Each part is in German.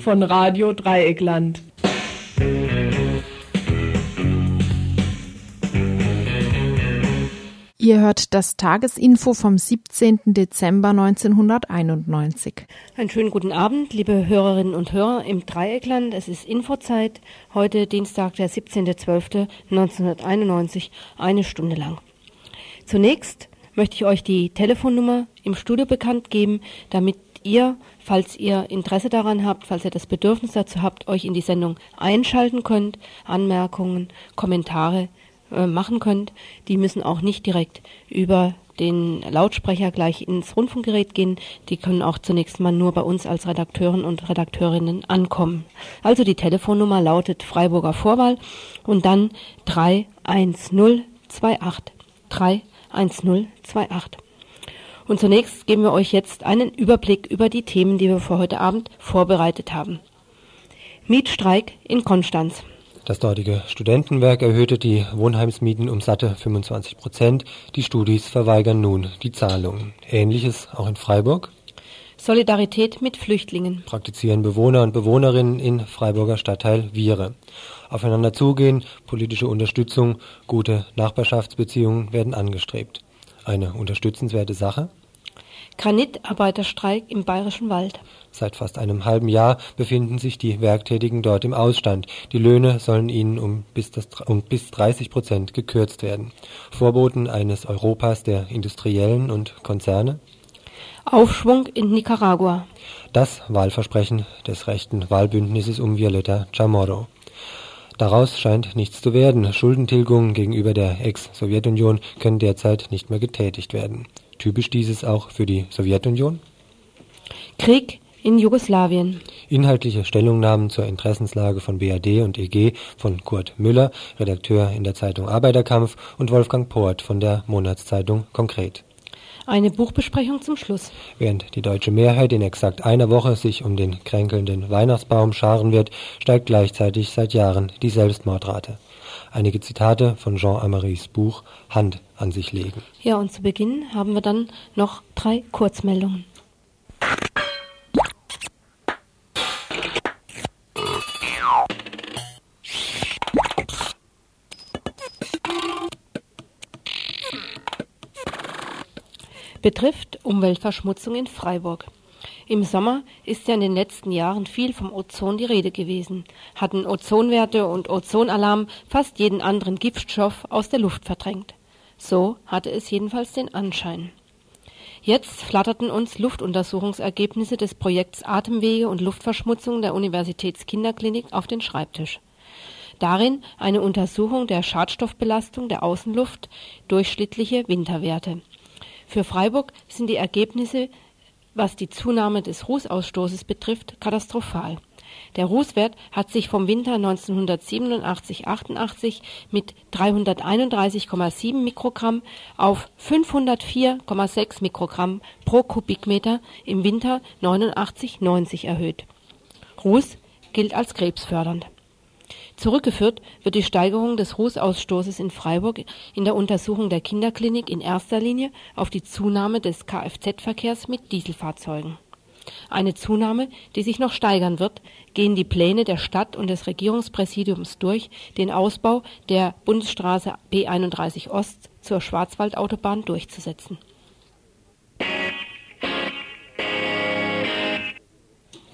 Von Radio Dreieckland. Ihr hört das Tagesinfo vom 17. Dezember 1991. Einen schönen guten Abend, liebe Hörerinnen und Hörer im Dreieckland. Es ist Infozeit. Heute Dienstag, der 17.12.1991, eine Stunde lang. Zunächst möchte ich euch die Telefonnummer im Studio bekannt geben, damit ihr, falls ihr Interesse daran habt, falls ihr das Bedürfnis dazu habt, euch in die Sendung einschalten könnt, Anmerkungen, Kommentare äh, machen könnt. Die müssen auch nicht direkt über den Lautsprecher gleich ins Rundfunkgerät gehen. Die können auch zunächst mal nur bei uns als Redakteuren und Redakteurinnen ankommen. Also die Telefonnummer lautet Freiburger Vorwahl und dann 31028. 31028. Und zunächst geben wir euch jetzt einen Überblick über die Themen, die wir für heute Abend vorbereitet haben. Mietstreik in Konstanz. Das dortige Studentenwerk erhöhte die Wohnheimsmieten um satte 25 Prozent. Die Studis verweigern nun die Zahlungen. Ähnliches auch in Freiburg. Solidarität mit Flüchtlingen. Praktizieren Bewohner und Bewohnerinnen in Freiburger Stadtteil Viere. Aufeinander zugehen, politische Unterstützung, gute Nachbarschaftsbeziehungen werden angestrebt. Eine unterstützenswerte Sache. Granitarbeiterstreik im Bayerischen Wald. Seit fast einem halben Jahr befinden sich die Werktätigen dort im Ausstand. Die Löhne sollen ihnen um bis, das, um bis 30 Prozent gekürzt werden. Vorboten eines Europas der Industriellen und Konzerne. Aufschwung in Nicaragua. Das Wahlversprechen des rechten Wahlbündnisses um Violeta Chamorro. Daraus scheint nichts zu werden. Schuldentilgungen gegenüber der Ex-Sowjetunion können derzeit nicht mehr getätigt werden. Typisch dieses auch für die Sowjetunion? Krieg in Jugoslawien. Inhaltliche Stellungnahmen zur Interessenslage von BAD und EG von Kurt Müller, Redakteur in der Zeitung Arbeiterkampf, und Wolfgang Poort von der Monatszeitung Konkret. Eine Buchbesprechung zum Schluss. Während die deutsche Mehrheit in exakt einer Woche sich um den kränkelnden Weihnachtsbaum scharen wird, steigt gleichzeitig seit Jahren die Selbstmordrate. Einige Zitate von Jean Amarys Buch Hand an sich legen. Ja, und zu Beginn haben wir dann noch drei Kurzmeldungen. Betrifft Umweltverschmutzung in Freiburg. Im Sommer ist ja in den letzten Jahren viel vom Ozon die Rede gewesen, hatten Ozonwerte und Ozonalarm fast jeden anderen Giftstoff aus der Luft verdrängt. So hatte es jedenfalls den Anschein. Jetzt flatterten uns Luftuntersuchungsergebnisse des Projekts Atemwege und Luftverschmutzung der Universitätskinderklinik auf den Schreibtisch. Darin eine Untersuchung der Schadstoffbelastung der Außenluft, durchschnittliche Winterwerte. Für Freiburg sind die Ergebnisse was die Zunahme des Rußausstoßes betrifft, katastrophal. Der Rußwert hat sich vom Winter 1987/88 mit 331,7 Mikrogramm auf 504,6 Mikrogramm pro Kubikmeter im Winter 89/90 erhöht. Ruß gilt als krebsfördernd Zurückgeführt wird die Steigerung des Rußausstoßes in Freiburg in der Untersuchung der Kinderklinik in erster Linie auf die Zunahme des Kfz-Verkehrs mit Dieselfahrzeugen. Eine Zunahme, die sich noch steigern wird, gehen die Pläne der Stadt und des Regierungspräsidiums durch, den Ausbau der Bundesstraße B 31 Ost zur Schwarzwaldautobahn durchzusetzen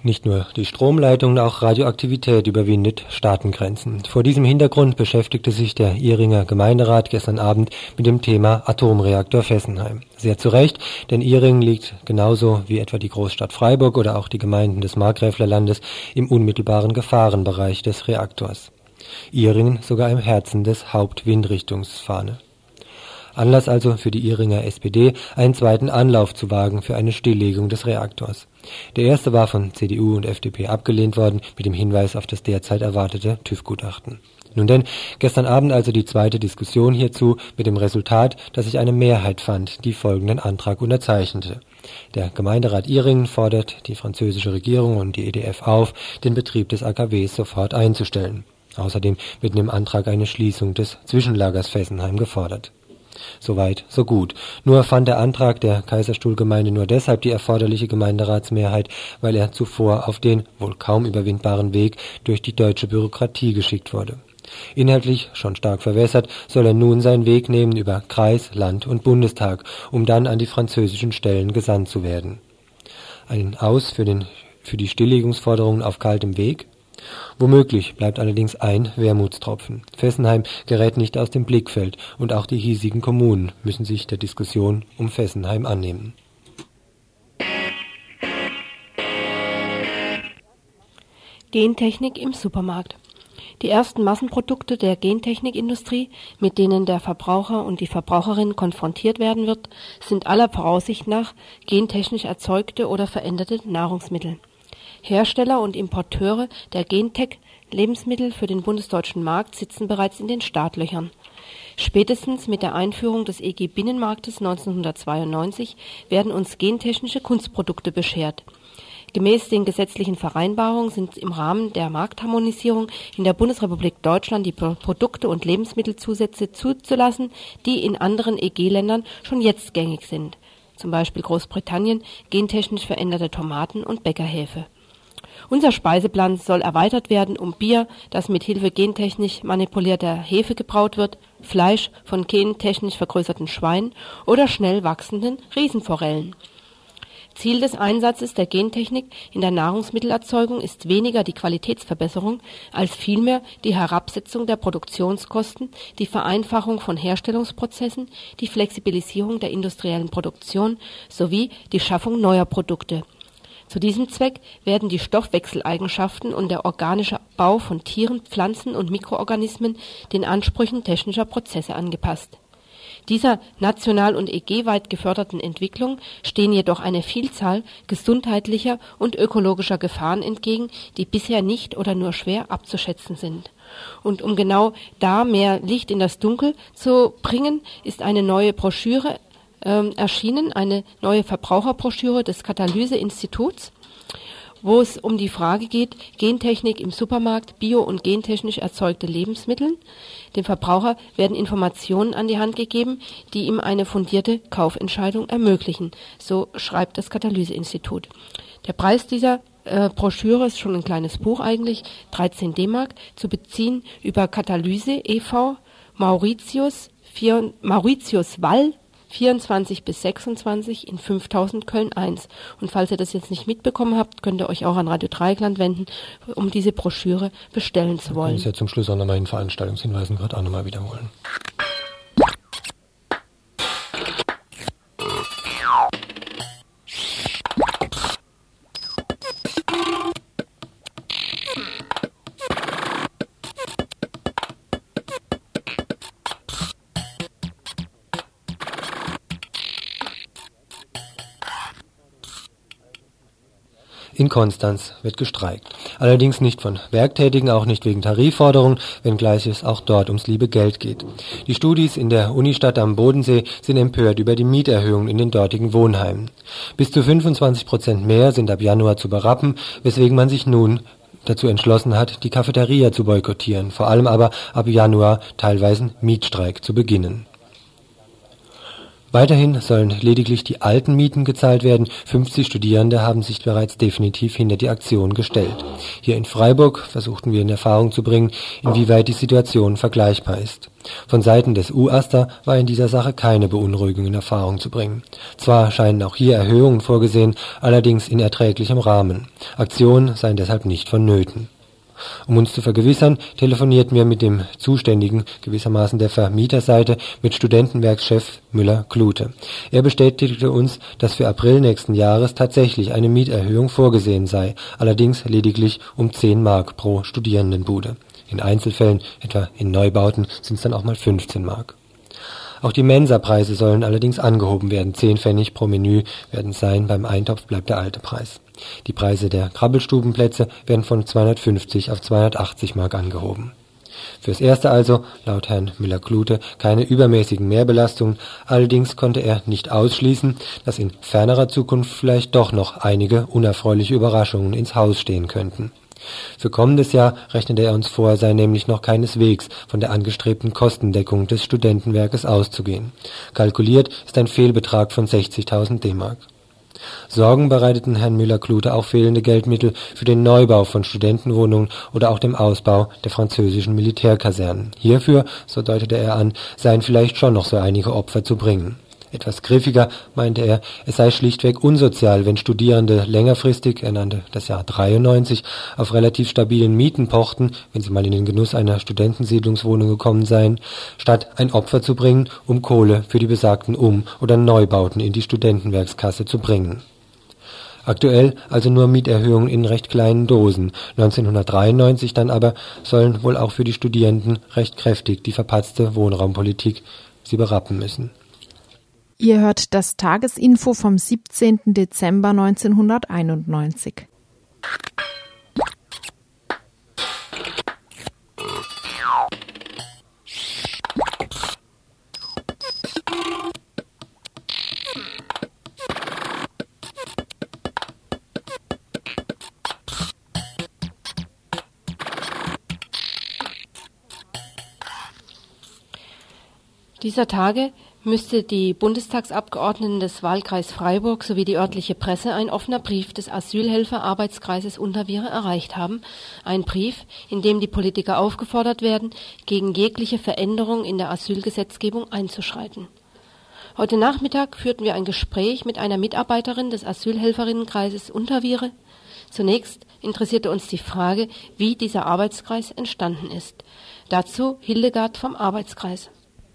Nicht nur die Stromleitung, auch Radioaktivität überwindet Staatengrenzen. Vor diesem Hintergrund beschäftigte sich der Ihringer Gemeinderat gestern Abend mit dem Thema Atomreaktor Fessenheim. Sehr zu Recht, denn Ihringen liegt genauso wie etwa die Großstadt Freiburg oder auch die Gemeinden des Markgräflerlandes im unmittelbaren Gefahrenbereich des Reaktors. Ihringen sogar im Herzen des Hauptwindrichtungsfahne. Anlass also für die Ihringer SPD, einen zweiten Anlauf zu wagen für eine Stilllegung des Reaktors. Der erste war von CDU und FDP abgelehnt worden, mit dem Hinweis auf das derzeit erwartete TÜV-Gutachten. Nun denn, gestern Abend also die zweite Diskussion hierzu mit dem Resultat, dass sich eine Mehrheit fand, die folgenden Antrag unterzeichnete. Der Gemeinderat Ihringen fordert die französische Regierung und die EDF auf, den Betrieb des AKWs sofort einzustellen. Außerdem wird in dem Antrag eine Schließung des Zwischenlagers Fessenheim gefordert. Soweit, so gut. Nur fand der Antrag der Kaiserstuhlgemeinde nur deshalb die erforderliche Gemeinderatsmehrheit, weil er zuvor auf den wohl kaum überwindbaren Weg durch die deutsche Bürokratie geschickt wurde. Inhaltlich schon stark verwässert, soll er nun seinen Weg nehmen über Kreis, Land und Bundestag, um dann an die französischen Stellen gesandt zu werden. Ein Aus für, den, für die Stilllegungsforderungen auf kaltem Weg? Womöglich bleibt allerdings ein Wermutstropfen. Fessenheim gerät nicht aus dem Blickfeld und auch die hiesigen Kommunen müssen sich der Diskussion um Fessenheim annehmen. Gentechnik im Supermarkt. Die ersten Massenprodukte der Gentechnikindustrie, mit denen der Verbraucher und die Verbraucherin konfrontiert werden wird, sind aller Voraussicht nach gentechnisch erzeugte oder veränderte Nahrungsmittel. Hersteller und Importeure der Gentech-Lebensmittel für den bundesdeutschen Markt sitzen bereits in den Startlöchern. Spätestens mit der Einführung des EG-Binnenmarktes 1992 werden uns gentechnische Kunstprodukte beschert. Gemäß den gesetzlichen Vereinbarungen sind im Rahmen der Marktharmonisierung in der Bundesrepublik Deutschland die Produkte und Lebensmittelzusätze zuzulassen, die in anderen EG-Ländern schon jetzt gängig sind, zum Beispiel Großbritannien gentechnisch veränderte Tomaten und Bäckerhefe unser Speiseplan soll erweitert werden um Bier, das mit Hilfe gentechnisch manipulierter Hefe gebraut wird, Fleisch von gentechnisch vergrößerten Schweinen oder schnell wachsenden Riesenforellen. Ziel des Einsatzes der Gentechnik in der Nahrungsmittelerzeugung ist weniger die Qualitätsverbesserung als vielmehr die Herabsetzung der Produktionskosten, die Vereinfachung von Herstellungsprozessen, die Flexibilisierung der industriellen Produktion sowie die Schaffung neuer Produkte zu diesem Zweck werden die Stoffwechseleigenschaften und der organische Bau von Tieren, Pflanzen und Mikroorganismen den Ansprüchen technischer Prozesse angepasst. Dieser national und EG-weit geförderten Entwicklung stehen jedoch eine Vielzahl gesundheitlicher und ökologischer Gefahren entgegen, die bisher nicht oder nur schwer abzuschätzen sind. Und um genau da mehr Licht in das Dunkel zu bringen, ist eine neue Broschüre ähm, erschienen, eine neue Verbraucherbroschüre des Katalyse-Instituts, wo es um die Frage geht, Gentechnik im Supermarkt, bio- und gentechnisch erzeugte Lebensmittel. Dem Verbraucher werden Informationen an die Hand gegeben, die ihm eine fundierte Kaufentscheidung ermöglichen, so schreibt das Katalyse-Institut. Der Preis dieser äh, Broschüre ist schon ein kleines Buch eigentlich, 13 D-Mark, zu beziehen über Katalyse e.V., Mauritius, Mauritius Wall 24 bis 26 in 5000 Köln 1. Und falls ihr das jetzt nicht mitbekommen habt, könnt ihr euch auch an Radio Dreieckland wenden, um diese Broschüre bestellen zu wollen. Ich ja zum Schluss auch nochmal in Veranstaltungshinweisen gerade auch nochmal wiederholen. In Konstanz wird gestreikt. Allerdings nicht von Werktätigen, auch nicht wegen Tarifforderungen, wenngleich es auch dort ums liebe Geld geht. Die Studis in der Unistadt am Bodensee sind empört über die Mieterhöhungen in den dortigen Wohnheimen. Bis zu 25 Prozent mehr sind ab Januar zu berappen, weswegen man sich nun dazu entschlossen hat, die Cafeteria zu boykottieren, vor allem aber ab Januar teilweise Mietstreik zu beginnen Weiterhin sollen lediglich die alten Mieten gezahlt werden, 50 Studierende haben sich bereits definitiv hinter die Aktion gestellt. Hier in Freiburg versuchten wir in Erfahrung zu bringen, inwieweit die Situation vergleichbar ist. Von Seiten des UAStA war in dieser Sache keine Beunruhigung in Erfahrung zu bringen. Zwar scheinen auch hier Erhöhungen vorgesehen, allerdings in erträglichem Rahmen. Aktionen seien deshalb nicht vonnöten um uns zu vergewissern, telefonierten wir mit dem Zuständigen, gewissermaßen der Vermieterseite, mit Studentenwerkschef Müller-Klute. Er bestätigte uns, dass für April nächsten Jahres tatsächlich eine Mieterhöhung vorgesehen sei, allerdings lediglich um 10 Mark pro Studierendenbude. In Einzelfällen, etwa in Neubauten, sind es dann auch mal 15 Mark. Auch die Mensapreise sollen allerdings angehoben werden. 10 Pfennig pro Menü werden sein, beim Eintopf bleibt der alte Preis. Die Preise der Krabbelstubenplätze werden von 250 auf 280 Mark angehoben. Fürs Erste also, laut Herrn Müller-Klute, keine übermäßigen Mehrbelastungen, allerdings konnte er nicht ausschließen, dass in fernerer Zukunft vielleicht doch noch einige unerfreuliche Überraschungen ins Haus stehen könnten. Für kommendes Jahr rechnete er uns vor, sei nämlich noch keineswegs von der angestrebten Kostendeckung des Studentenwerkes auszugehen. Kalkuliert ist ein Fehlbetrag von 60.000 D-Mark. Sorgen bereiteten Herrn Müller-Klute auch fehlende Geldmittel für den Neubau von Studentenwohnungen oder auch dem Ausbau der französischen Militärkasernen. Hierfür, so deutete er an, seien vielleicht schon noch so einige Opfer zu bringen etwas griffiger meinte er, es sei schlichtweg unsozial, wenn Studierende längerfristig, er nannte das Jahr 93, auf relativ stabilen Mieten pochten, wenn sie mal in den Genuss einer Studentensiedlungswohnung gekommen seien, statt ein Opfer zu bringen, um Kohle für die besagten Um- oder Neubauten in die Studentenwerkskasse zu bringen. Aktuell also nur Mieterhöhungen in recht kleinen Dosen, 1993 dann aber sollen wohl auch für die Studierenden recht kräftig die verpatzte Wohnraumpolitik sie berappen müssen Ihr hört das Tagesinfo vom 17. Dezember 1991. Dieser Tage müsste die Bundestagsabgeordneten des Wahlkreis Freiburg sowie die örtliche Presse ein offener Brief des Asylhelfer-Arbeitskreises Unterviere erreicht haben. Ein Brief, in dem die Politiker aufgefordert werden, gegen jegliche Veränderung in der Asylgesetzgebung einzuschreiten. Heute Nachmittag führten wir ein Gespräch mit einer Mitarbeiterin des Asylhelferinnenkreises Unterviere. Zunächst interessierte uns die Frage, wie dieser Arbeitskreis entstanden ist. Dazu Hildegard vom Arbeitskreis.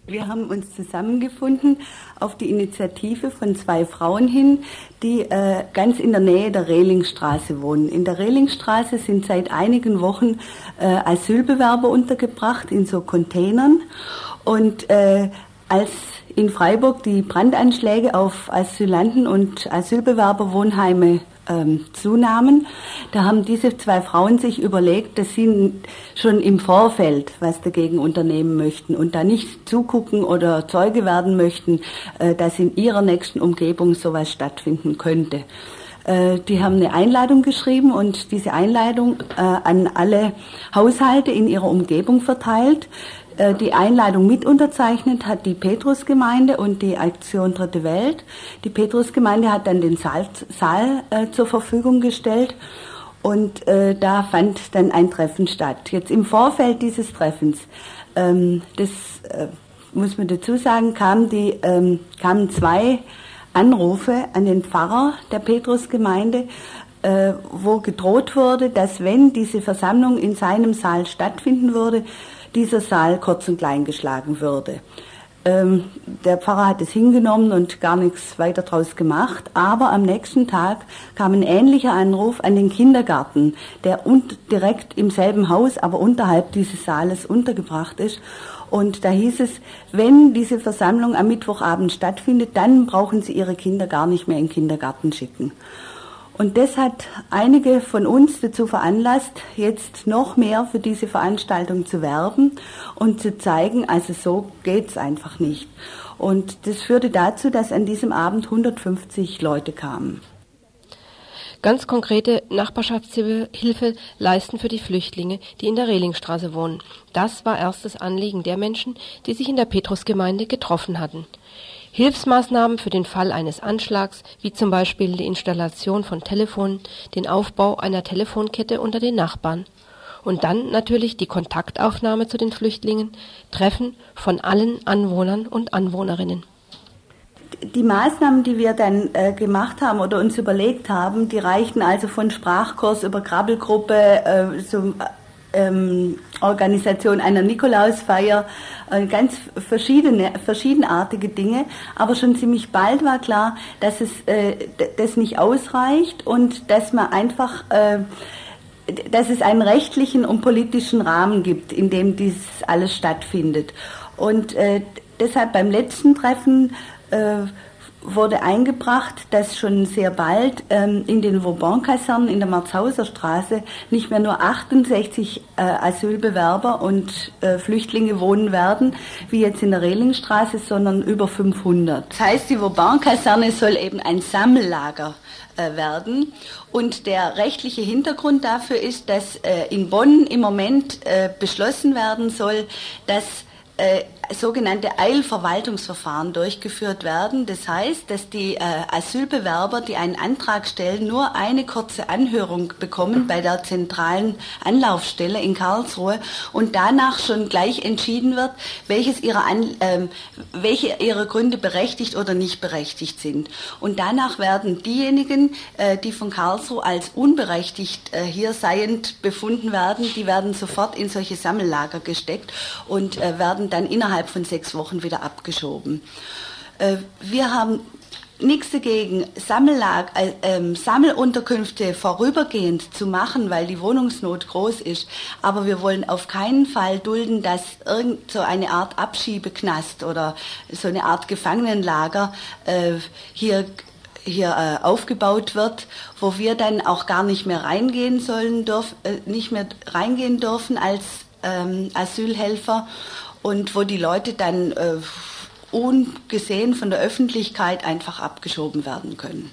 Wir haben uns zusammengefunden auf die Initiative von zwei Frauen hin, die äh, ganz in der Nähe der Rehlingstraße wohnen. In der Rehlingstraße sind seit einigen Wochen äh, Asylbewerber untergebracht in so Containern. Und äh, als in Freiburg die Brandanschläge auf Asylanten und Asylbewerberwohnheime ähm, zunahmen. Da haben diese zwei Frauen sich überlegt, dass sie schon im Vorfeld was dagegen unternehmen möchten und da nicht zugucken oder Zeuge werden möchten, äh, dass in ihrer nächsten Umgebung sowas stattfinden könnte. Äh, die haben eine Einladung geschrieben und diese Einladung äh, an alle Haushalte in ihrer Umgebung verteilt. Äh, die Einladung mit unterzeichnet hat die Petrusgemeinde und die Aktion Dritte Welt. Die Petrusgemeinde hat dann den Saal, Saal äh, zur Verfügung gestellt und äh, da fand dann ein Treffen statt. Jetzt im Vorfeld dieses Treffens, ähm, das äh, muss man dazu sagen, kam die, ähm, kamen zwei Anrufe an den Pfarrer der Petrusgemeinde, äh, wo gedroht wurde, dass wenn diese Versammlung in seinem Saal stattfinden würde, dieser Saal kurz und klein geschlagen würde. Ähm, der Pfarrer hat es hingenommen und gar nichts weiter draus gemacht. Aber am nächsten Tag kam ein ähnlicher Anruf an den Kindergarten, der direkt im selben Haus, aber unterhalb dieses Saales untergebracht ist. Und da hieß es, wenn diese Versammlung am Mittwochabend stattfindet, dann brauchen Sie Ihre Kinder gar nicht mehr in den Kindergarten schicken. Und das hat einige von uns dazu veranlasst, jetzt noch mehr für diese Veranstaltung zu werben und zu zeigen, also so geht's einfach nicht. Und das führte dazu, dass an diesem Abend 150 Leute kamen. Ganz konkrete Nachbarschaftshilfe leisten für die Flüchtlinge, die in der Rehlingstraße wohnen. Das war erstes Anliegen der Menschen, die sich in der Petrusgemeinde getroffen hatten. Hilfsmaßnahmen für den Fall eines Anschlags, wie zum Beispiel die Installation von Telefonen, den Aufbau einer Telefonkette unter den Nachbarn. Und dann natürlich die Kontaktaufnahme zu den Flüchtlingen, Treffen von allen Anwohnern und Anwohnerinnen. Die Maßnahmen, die wir dann äh, gemacht haben oder uns überlegt haben, die reichten also von Sprachkurs über Krabbelgruppe, äh, so ähm, Organisation einer Nikolausfeier, äh, ganz verschiedene, verschiedenartige Dinge. Aber schon ziemlich bald war klar, dass es äh, das nicht ausreicht und dass man einfach, äh, dass es einen rechtlichen und politischen Rahmen gibt, in dem dies alles stattfindet. Und äh, deshalb beim letzten Treffen äh, wurde eingebracht, dass schon sehr bald ähm, in den Vauban-Kasernen in der Marzhauser Straße nicht mehr nur 68 äh, Asylbewerber und äh, Flüchtlinge wohnen werden, wie jetzt in der Rehlingstraße, sondern über 500. Das heißt, die Vauban-Kaserne soll eben ein Sammellager äh, werden. Und der rechtliche Hintergrund dafür ist, dass äh, in Bonn im Moment äh, beschlossen werden soll, dass äh, sogenannte Eilverwaltungsverfahren durchgeführt werden. Das heißt, dass die äh, Asylbewerber, die einen Antrag stellen, nur eine kurze Anhörung bekommen bei der zentralen Anlaufstelle in Karlsruhe und danach schon gleich entschieden wird, welches ihrer An äh, welche ihrer Gründe berechtigt oder nicht berechtigt sind. Und danach werden diejenigen, äh, die von Karlsruhe als unberechtigt äh, hier seiend befunden werden, die werden sofort in solche Sammellager gesteckt und äh, dann innerhalb von sechs Wochen wieder abgeschoben. Äh, wir haben nichts dagegen, Sammellag, äh, äh, Sammelunterkünfte vorübergehend zu machen, weil die Wohnungsnot groß ist. Aber wir wollen auf keinen Fall dulden, dass irgend so eine Art Abschiebeknast oder so eine Art Gefangenenlager äh, hier hier äh, aufgebaut wird, wo wir dann auch gar nicht mehr reingehen sollen, dürf, äh, nicht mehr reingehen dürfen als ähm, Asylhelfer und wo die Leute dann äh, ungesehen von der Öffentlichkeit einfach abgeschoben werden können.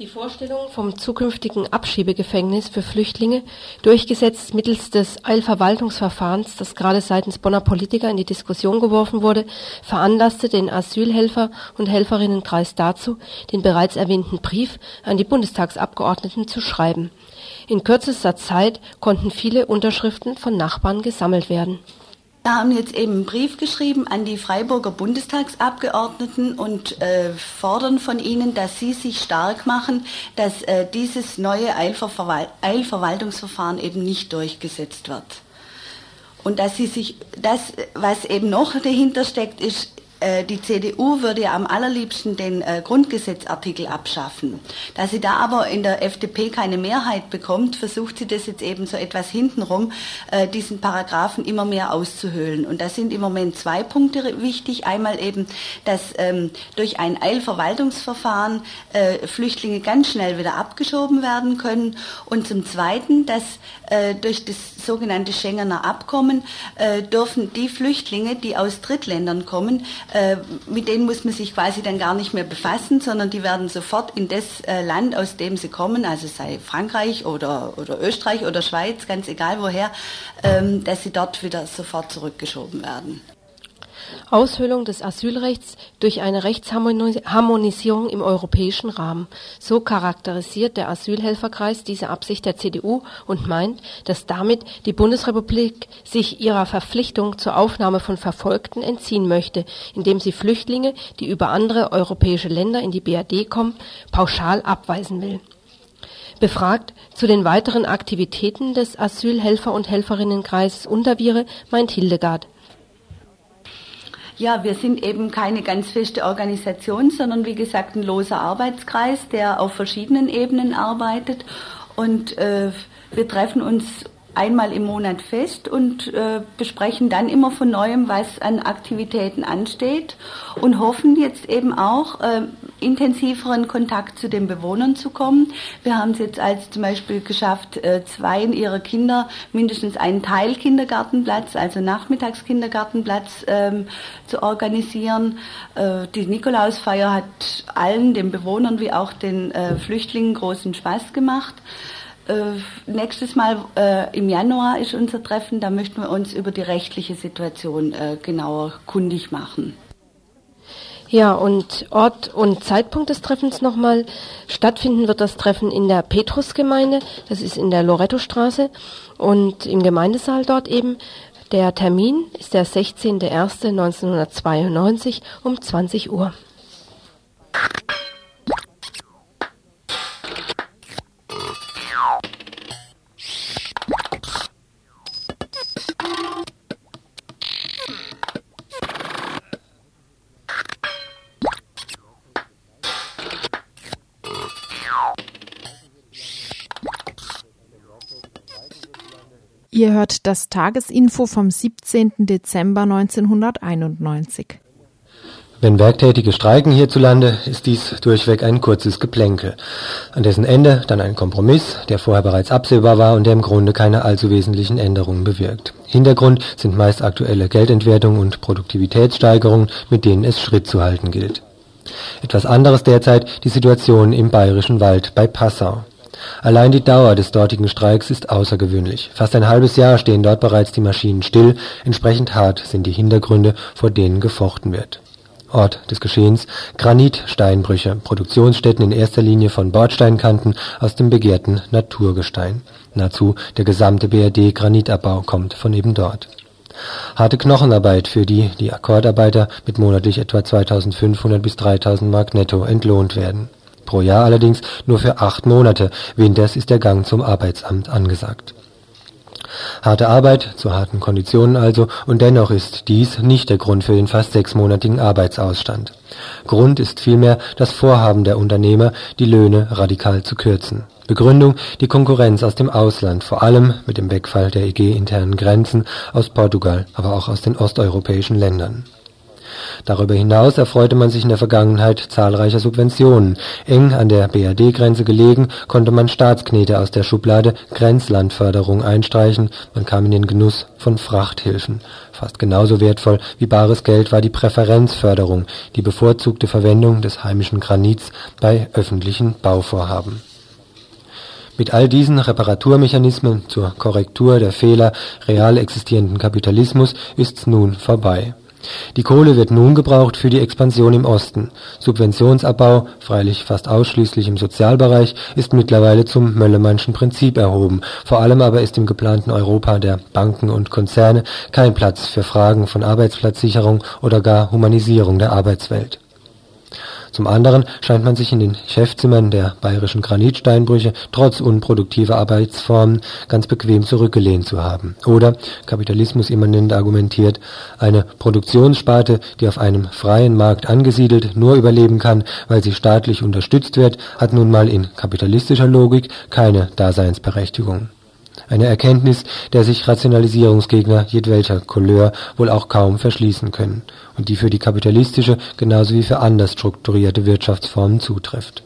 Die Vorstellung vom zukünftigen Abschiebegefängnis für Flüchtlinge, durchgesetzt mittels des Eilverwaltungsverfahrens, das gerade seitens Bonner Politiker in die Diskussion geworfen wurde, veranlasste den Asylhelfer- und Helferinnenkreis dazu, den bereits erwähnten Brief an die Bundestagsabgeordneten zu schreiben. In kürzester Zeit konnten viele Unterschriften von Nachbarn gesammelt werden. Wir haben jetzt eben einen Brief geschrieben an die Freiburger Bundestagsabgeordneten und äh, fordern von ihnen, dass sie sich stark machen, dass äh, dieses neue Eilverwal Eilverwaltungsverfahren eben nicht durchgesetzt wird. Und dass sie sich, das, was eben noch dahinter steckt, ist die CDU würde ja am allerliebsten den äh, Grundgesetzartikel abschaffen. Da sie da aber in der FDP keine Mehrheit bekommt, versucht sie das jetzt eben so etwas hintenrum, äh, diesen Paragraphen immer mehr auszuhöhlen. Und da sind im Moment zwei Punkte wichtig. Einmal eben, dass ähm, durch ein Eilverwaltungsverfahren äh, Flüchtlinge ganz schnell wieder abgeschoben werden können. Und zum Zweiten, dass äh, durch das sogenannte Schengener Abkommen äh, dürfen die Flüchtlinge, die aus Drittländern kommen, äh, mit denen muss man sich quasi dann gar nicht mehr befassen, sondern die werden sofort in das äh, Land, aus dem sie kommen, also sei Frankreich oder, oder Österreich oder Schweiz, ganz egal woher, ähm, dass sie dort wieder sofort zurückgeschoben werden. Aushöhlung des Asylrechts durch eine Rechtsharmonisierung im europäischen Rahmen. So charakterisiert der Asylhelferkreis diese Absicht der CDU und meint, dass damit die Bundesrepublik sich ihrer Verpflichtung zur Aufnahme von Verfolgten entziehen möchte, indem sie Flüchtlinge, die über andere europäische Länder in die BRD kommen, pauschal abweisen will. Befragt zu den weiteren Aktivitäten des Asylhelfer- und Helferinnenkreises Unterviere meint Hildegard, ja, wir sind eben keine ganz feste Organisation, sondern wie gesagt ein loser Arbeitskreis, der auf verschiedenen Ebenen arbeitet. Und äh, wir treffen uns einmal im Monat fest und äh, besprechen dann immer von neuem, was an Aktivitäten ansteht und hoffen jetzt eben auch äh, intensiveren Kontakt zu den Bewohnern zu kommen. Wir haben es jetzt als zum Beispiel geschafft, äh, zwei ihrer Kinder mindestens einen Teil Kindergartenplatz, also Nachmittagskindergartenplatz ähm, zu organisieren. Äh, die Nikolausfeier hat allen, den Bewohnern wie auch den äh, Flüchtlingen großen Spaß gemacht. Äh, nächstes Mal äh, im Januar ist unser Treffen, da möchten wir uns über die rechtliche Situation äh, genauer kundig machen. Ja, und Ort und Zeitpunkt des Treffens nochmal. Stattfinden wird das Treffen in der Petrusgemeinde, das ist in der Lorettostraße und im Gemeindesaal dort eben. Der Termin ist der 16.01.1992 um 20 Uhr. Ihr hört das Tagesinfo vom 17. Dezember 1991. Wenn Werktätige streiken hierzulande, ist dies durchweg ein kurzes Geplänkel, an dessen Ende dann ein Kompromiss, der vorher bereits absehbar war und der im Grunde keine allzu wesentlichen Änderungen bewirkt. Hintergrund sind meist aktuelle Geldentwertungen und Produktivitätssteigerungen, mit denen es Schritt zu halten gilt. Etwas anderes derzeit die Situation im Bayerischen Wald bei Passau. Allein die Dauer des dortigen Streiks ist außergewöhnlich. Fast ein halbes Jahr stehen dort bereits die Maschinen still, entsprechend hart sind die Hintergründe, vor denen gefochten wird Ort des Geschehens Granitsteinbrüche, Produktionsstätten in erster Linie von Bordsteinkanten aus dem begehrten Naturgestein. Nahezu der gesamte BRD-Granitabbau kommt von eben dort. Harte Knochenarbeit, für die die Akkordarbeiter mit monatlich etwa 2500 bis 3000 Mark netto entlohnt werden. Pro Jahr allerdings nur für acht Monate, winters ist der Gang zum Arbeitsamt angesagt Harte Arbeit, zu harten Konditionen also, und dennoch ist dies nicht der Grund für den fast sechsmonatigen Arbeitsausstand. Grund ist vielmehr das Vorhaben der Unternehmer, die Löhne radikal zu kürzen. Begründung die Konkurrenz aus dem Ausland, vor allem mit dem Wegfall der EG-internen Grenzen aus Portugal, aber auch aus den osteuropäischen Ländern Darüber hinaus erfreute man sich in der Vergangenheit zahlreicher Subventionen. Eng an der BRD-Grenze gelegen, konnte man Staatsknete aus der Schublade Grenzlandförderung einstreichen, man kam in den Genuss von Frachthilfen. Fast genauso wertvoll wie bares Geld war die Präferenzförderung, die bevorzugte Verwendung des heimischen Granits bei öffentlichen Bauvorhaben. Mit all diesen Reparaturmechanismen zur Korrektur der Fehler real existierenden Kapitalismus ist's nun vorbei die Kohle wird nun gebraucht für die Expansion im Osten. Subventionsabbau, freilich fast ausschließlich im Sozialbereich, ist mittlerweile zum Möllemannschen Prinzip erhoben, vor allem aber ist im geplanten Europa der Banken und Konzerne kein Platz für Fragen von Arbeitsplatzsicherung oder gar Humanisierung der Arbeitswelt zum anderen scheint man sich in den Chefzimmern der bayerischen Granitsteinbrüche trotz unproduktiver Arbeitsformen ganz bequem zurückgelehnt zu haben. Oder, kapitalismusimmanent argumentiert, eine Produktionssparte, die auf einem freien Markt angesiedelt nur überleben kann, weil sie staatlich unterstützt wird, hat nun mal in kapitalistischer Logik keine Daseinsberechtigung eine Erkenntnis, der sich Rationalisierungsgegner jedwelcher Couleur wohl auch kaum verschließen können und die für die kapitalistische genauso wie für anders strukturierte Wirtschaftsformen zutrifft.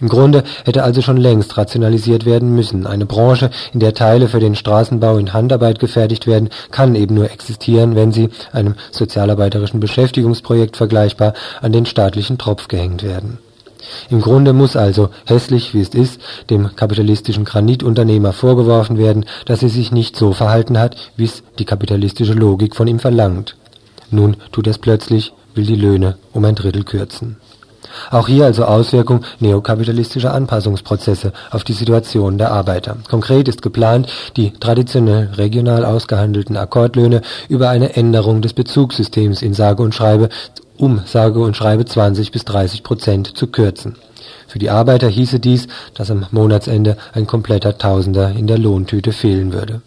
Im Grunde hätte also schon längst rationalisiert werden müssen. Eine Branche, in der Teile für den Straßenbau in Handarbeit gefertigt werden, kann eben nur existieren, wenn sie, einem sozialarbeiterischen Beschäftigungsprojekt vergleichbar, an den staatlichen Tropf gehängt werden im Grunde muss also, hässlich wie es ist, dem kapitalistischen Granitunternehmer vorgeworfen werden, dass er sich nicht so verhalten hat, wie es die kapitalistische Logik von ihm verlangt. Nun tut er's plötzlich, will die Löhne um ein Drittel kürzen. Auch hier also Auswirkung neokapitalistischer Anpassungsprozesse auf die Situation der Arbeiter. Konkret ist geplant, die traditionell regional ausgehandelten Akkordlöhne über eine Änderung des Bezugssystems in sage und schreibe um sage und schreibe 20 bis 30 Prozent zu kürzen. Für die Arbeiter hieße dies, dass am Monatsende ein kompletter Tausender in der Lohntüte fehlen würde.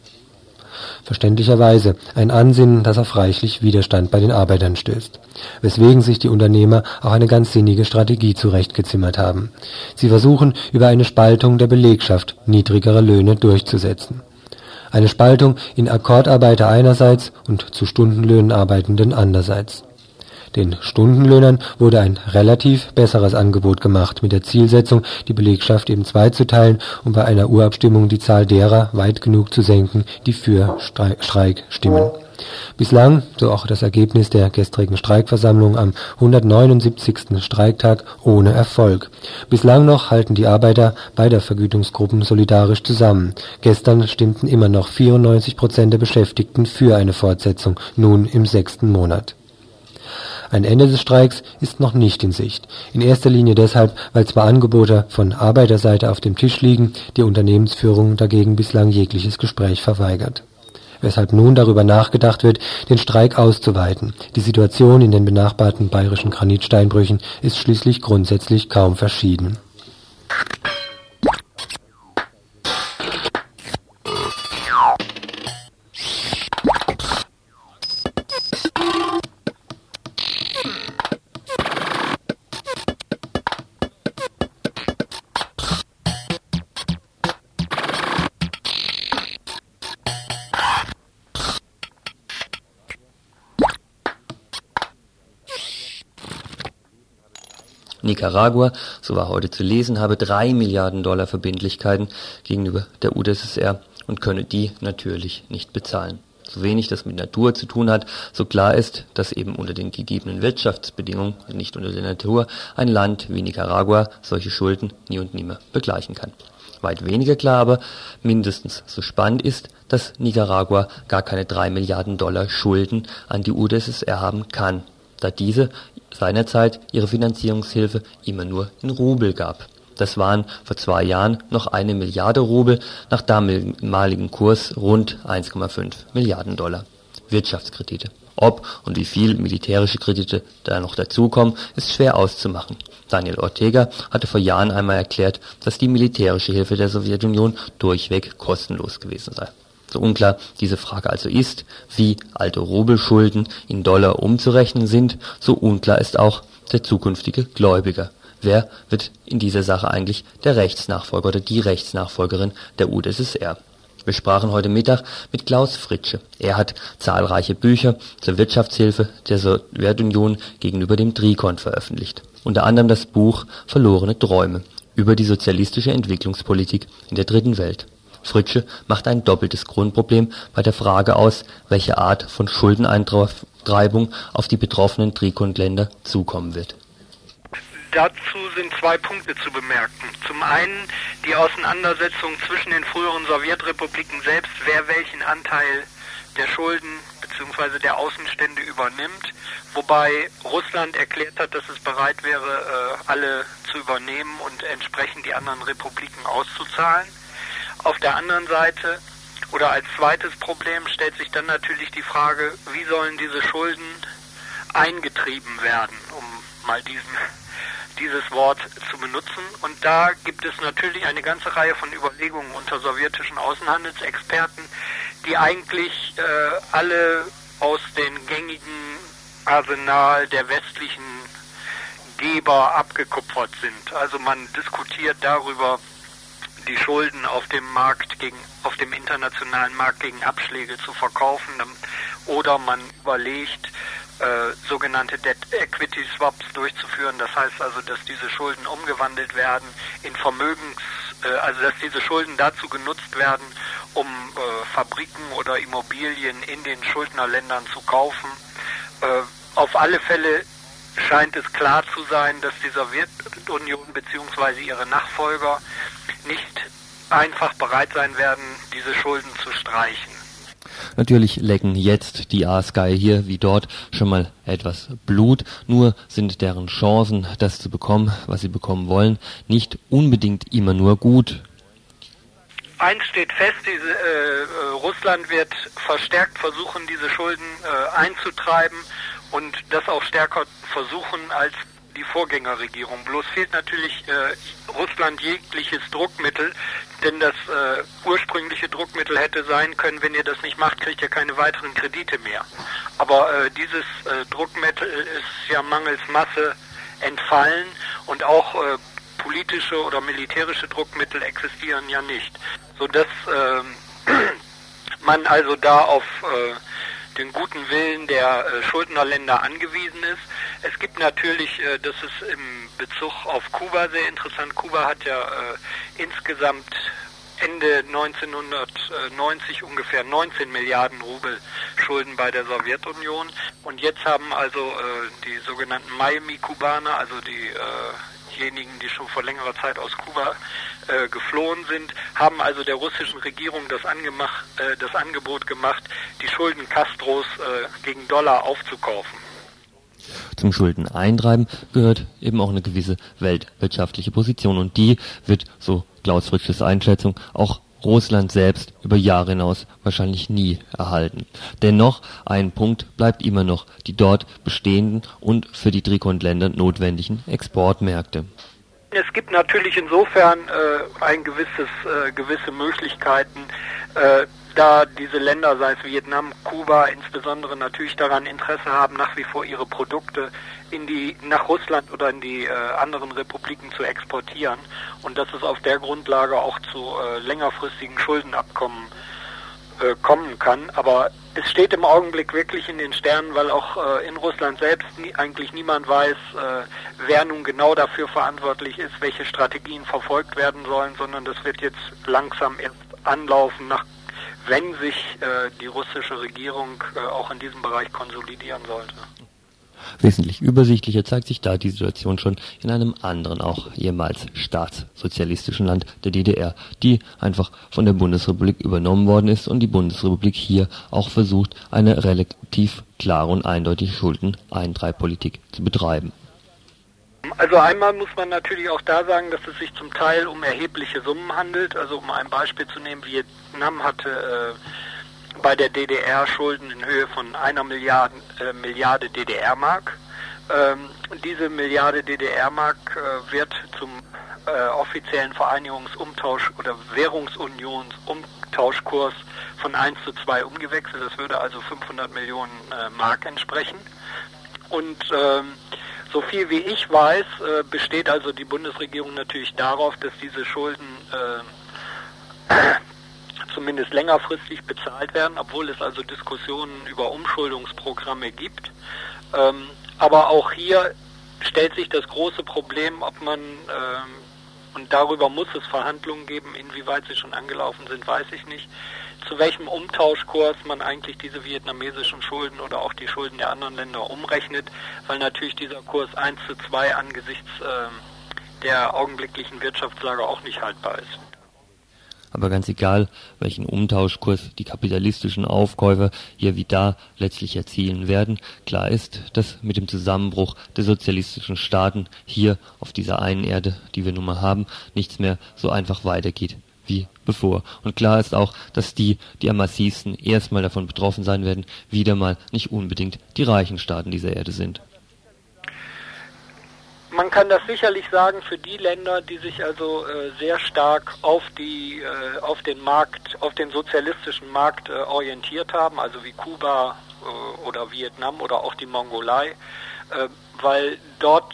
Verständlicherweise ein Ansinnen, das auf reichlich Widerstand bei den Arbeitern stößt, weswegen sich die Unternehmer auch eine ganz sinnige Strategie zurechtgezimmert haben. Sie versuchen über eine Spaltung der Belegschaft niedrigere Löhne durchzusetzen. Eine Spaltung in Akkordarbeiter einerseits und zu Stundenlöhnen Arbeitenden andererseits den Stundenlöhnern wurde ein relativ besseres Angebot gemacht, mit der Zielsetzung, die Belegschaft eben zweizuteilen und bei einer Urabstimmung die Zahl derer weit genug zu senken, die für Streik stimmen. Bislang, so auch das Ergebnis der gestrigen Streikversammlung am 179. Streiktag, ohne Erfolg. Bislang noch halten die Arbeiter beider Vergütungsgruppen solidarisch zusammen. Gestern stimmten immer noch 94 Prozent der Beschäftigten für eine Fortsetzung, nun im sechsten Monat ein Ende des Streiks ist noch nicht in Sicht, in erster Linie deshalb, weil zwar Angebote von Arbeiterseite auf dem Tisch liegen, die Unternehmensführung dagegen bislang jegliches Gespräch verweigert. Weshalb nun darüber nachgedacht wird, den Streik auszuweiten. Die Situation in den benachbarten bayerischen Granitsteinbrüchen ist schließlich grundsätzlich kaum verschieden Nicaragua, so war heute zu lesen, habe drei Milliarden Dollar Verbindlichkeiten gegenüber der UdSSR und könne die natürlich nicht bezahlen. So wenig das mit Natur zu tun hat, so klar ist, dass eben unter den gegebenen Wirtschaftsbedingungen, nicht unter der Natur, ein Land wie Nicaragua solche Schulden nie und nimmer begleichen kann. Weit weniger klar aber, mindestens so spannend ist, dass Nicaragua gar keine drei Milliarden Dollar Schulden an die UdSSR haben kann, da diese seinerzeit ihre Finanzierungshilfe immer nur in Rubel gab. Das waren vor zwei Jahren noch eine Milliarde Rubel, nach damaligem Kurs rund 1,5 Milliarden Dollar. Wirtschaftskredite. Ob und wie viel militärische Kredite da noch dazukommen, ist schwer auszumachen. Daniel Ortega hatte vor Jahren einmal erklärt, dass die militärische Hilfe der Sowjetunion durchweg kostenlos gewesen sei. So unklar diese Frage also ist, wie alte Rubelschulden in Dollar umzurechnen sind, so unklar ist auch der zukünftige Gläubiger. Wer wird in dieser Sache eigentlich der Rechtsnachfolger oder die Rechtsnachfolgerin der UdSSR? Wir sprachen heute Mittag mit Klaus Fritsche. Er hat zahlreiche Bücher zur Wirtschaftshilfe der Sowjetunion gegenüber dem Trikon veröffentlicht. Unter anderem das Buch Verlorene Träume über die sozialistische Entwicklungspolitik in der Dritten Welt. Fritsche macht ein doppeltes Grundproblem bei der Frage aus, welche Art von Schuldeneintreibung auf die betroffenen Trikon-Länder zukommen wird. Dazu sind zwei Punkte zu bemerken. Zum einen die Auseinandersetzung zwischen den früheren Sowjetrepubliken selbst, wer welchen Anteil der Schulden bzw. der Außenstände übernimmt, wobei Russland erklärt hat, dass es bereit wäre, äh, alle zu übernehmen und entsprechend die anderen Republiken auszuzahlen. Auf der anderen Seite oder als zweites Problem stellt sich dann natürlich die Frage, wie sollen diese Schulden eingetrieben werden, um mal diesen, dieses Wort zu benutzen. Und da gibt es natürlich eine ganze Reihe von Überlegungen unter sowjetischen Außenhandelsexperten, die eigentlich äh, alle aus den gängigen Arsenal der westlichen Geber abgekupfert sind. Also man diskutiert darüber, die Schulden auf dem Markt gegen, auf dem internationalen Markt gegen Abschläge zu verkaufen oder man überlegt, äh, sogenannte Debt Equity Swaps durchzuführen. Das heißt also, dass diese Schulden umgewandelt werden in Vermögens, äh, also dass diese Schulden dazu genutzt werden, um äh, Fabriken oder Immobilien in den Schuldnerländern zu kaufen. Äh, auf alle Fälle scheint es klar zu sein, dass die Sowjetunion bzw. ihre Nachfolger nicht einfach bereit sein werden, diese Schulden zu streichen. Natürlich lecken jetzt die Aasgeier hier wie dort schon mal etwas Blut, nur sind deren Chancen, das zu bekommen, was sie bekommen wollen, nicht unbedingt immer nur gut. Eins steht fest, diese, äh, Russland wird verstärkt versuchen, diese Schulden äh, einzutreiben und das auch stärker versuchen als die Vorgängerregierung. Bloß fehlt natürlich äh, Russland jegliches Druckmittel, denn das äh, ursprüngliche Druckmittel hätte sein können, wenn ihr das nicht macht, kriegt ihr keine weiteren Kredite mehr. Aber äh, dieses äh, Druckmittel ist ja mangels Masse entfallen und auch äh, politische oder militärische Druckmittel existieren ja nicht, sodass äh, man also da auf äh, den guten Willen der äh, Schuldnerländer angewiesen ist. Es gibt natürlich, äh, das ist im Bezug auf Kuba sehr interessant, Kuba hat ja äh, insgesamt Ende 1990 ungefähr 19 Milliarden Rubel Schulden bei der Sowjetunion. Und jetzt haben also die sogenannten Miami-Kubaner, also die diejenigen, die schon vor längerer Zeit aus Kuba äh, geflohen sind, haben also der russischen Regierung das, äh, das Angebot gemacht, die Schulden Castros äh, gegen Dollar aufzukaufen. Zum Schuldeneintreiben gehört eben auch eine gewisse weltwirtschaftliche Position und die wird, so Klaus Fritsches Einschätzung, auch Russland selbst über Jahre hinaus wahrscheinlich nie erhalten. Dennoch, ein Punkt bleibt immer noch die dort bestehenden und für die Trikont-Länder notwendigen Exportmärkte. Es gibt natürlich insofern äh, ein gewisses, äh, gewisse Möglichkeiten, äh, da diese Länder, sei es Vietnam, Kuba insbesondere, natürlich daran Interesse haben, nach wie vor ihre Produkte in die, nach Russland oder in die äh, anderen Republiken zu exportieren. Und dass es auf der Grundlage auch zu äh, längerfristigen Schuldenabkommen äh, kommen kann. Aber es steht im Augenblick wirklich in den Sternen, weil auch äh, in Russland selbst nie, eigentlich niemand weiß, äh, wer nun genau dafür verantwortlich ist, welche Strategien verfolgt werden sollen, sondern das wird jetzt langsam erst anlaufen, nach, wenn sich äh, die russische Regierung äh, auch in diesem Bereich konsolidieren sollte. Wesentlich übersichtlicher zeigt sich da die Situation schon in einem anderen, auch ehemals staatssozialistischen Land, der DDR, die einfach von der Bundesrepublik übernommen worden ist und die Bundesrepublik hier auch versucht, eine relativ klare und eindeutige Schuldeneintreibpolitik zu betreiben. Also einmal muss man natürlich auch da sagen, dass es sich zum Teil um erhebliche Summen handelt. Also um ein Beispiel zu nehmen, Vietnam hatte äh, bei der DDR Schulden in Höhe von einer Milliarde, äh, Milliarde DDR-Mark. Ähm, diese Milliarde DDR-Mark äh, wird zum äh, offiziellen Vereinigungsumtausch oder Währungsunionsumtauschkurs von 1 zu 2 umgewechselt. Das würde also 500 Millionen äh, Mark entsprechen. Und ähm, so viel wie ich weiß, äh, besteht also die Bundesregierung natürlich darauf, dass diese Schulden äh, zumindest längerfristig bezahlt werden, obwohl es also Diskussionen über Umschuldungsprogramme gibt. Ähm, aber auch hier stellt sich das große Problem, ob man, ähm, und darüber muss es Verhandlungen geben, inwieweit sie schon angelaufen sind, weiß ich nicht, zu welchem Umtauschkurs man eigentlich diese vietnamesischen Schulden oder auch die Schulden der anderen Länder umrechnet, weil natürlich dieser Kurs 1 zu 2 angesichts äh, der augenblicklichen Wirtschaftslage auch nicht haltbar ist aber ganz egal, welchen Umtauschkurs die kapitalistischen Aufkäufer hier wie da letztlich erzielen werden, klar ist, dass mit dem Zusammenbruch der sozialistischen Staaten hier auf dieser einen Erde, die wir nun mal haben, nichts mehr so einfach weitergeht wie bevor. Und klar ist auch, dass die, die am massivsten erstmal davon betroffen sein werden, wieder mal nicht unbedingt die reichen Staaten dieser Erde sind. Man kann das sicherlich sagen für die Länder, die sich also äh, sehr stark auf die äh, auf den Markt, auf den sozialistischen Markt äh, orientiert haben, also wie Kuba äh, oder Vietnam oder auch die Mongolei, äh, weil dort,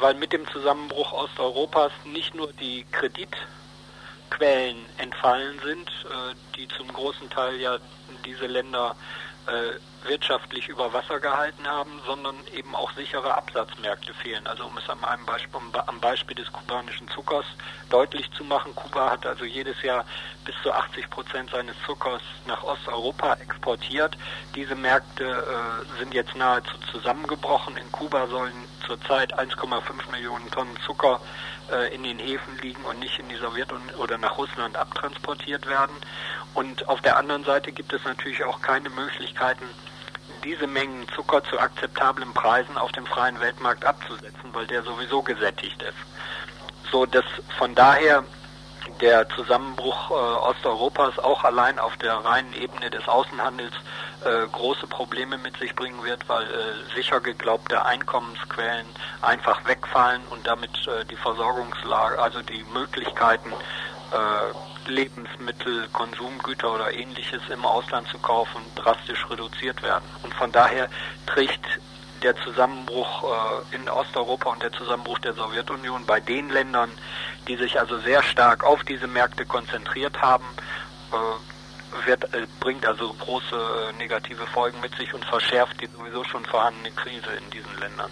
weil mit dem Zusammenbruch Osteuropas nicht nur die Kreditquellen entfallen sind, äh, die zum großen Teil ja diese Länder wirtschaftlich über Wasser gehalten haben, sondern eben auch sichere Absatzmärkte fehlen. Also um es am, einem Beispiel, am Beispiel des kubanischen Zuckers deutlich zu machen, Kuba hat also jedes Jahr bis zu 80 Prozent seines Zuckers nach Osteuropa exportiert. Diese Märkte äh, sind jetzt nahezu zusammengebrochen. In Kuba sollen zurzeit 1,5 Millionen Tonnen Zucker äh, in den Häfen liegen und nicht in die Sowjetunion oder nach Russland abtransportiert werden. Und auf der anderen Seite gibt es natürlich auch keine Möglichkeiten, diese Mengen Zucker zu akzeptablen Preisen auf dem freien Weltmarkt abzusetzen, weil der sowieso gesättigt ist. So dass von daher der Zusammenbruch äh, Osteuropas auch allein auf der reinen Ebene des Außenhandels äh, große Probleme mit sich bringen wird, weil äh, sicher geglaubte Einkommensquellen einfach wegfallen und damit äh, die Versorgungslage, also die Möglichkeiten, äh, Lebensmittel, Konsumgüter oder ähnliches im Ausland zu kaufen, drastisch reduziert werden. Und von daher trägt der Zusammenbruch äh, in Osteuropa und der Zusammenbruch der Sowjetunion bei den Ländern, die sich also sehr stark auf diese Märkte konzentriert haben, äh, wird, äh, bringt also große negative Folgen mit sich und verschärft die sowieso schon vorhandene Krise in diesen Ländern.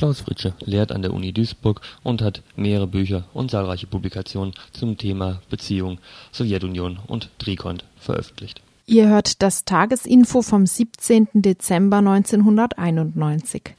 Klaus Fritsche lehrt an der Uni Duisburg und hat mehrere Bücher und zahlreiche Publikationen zum Thema Beziehung Sowjetunion und Trikont veröffentlicht. Ihr hört das Tagesinfo vom 17. Dezember 1991.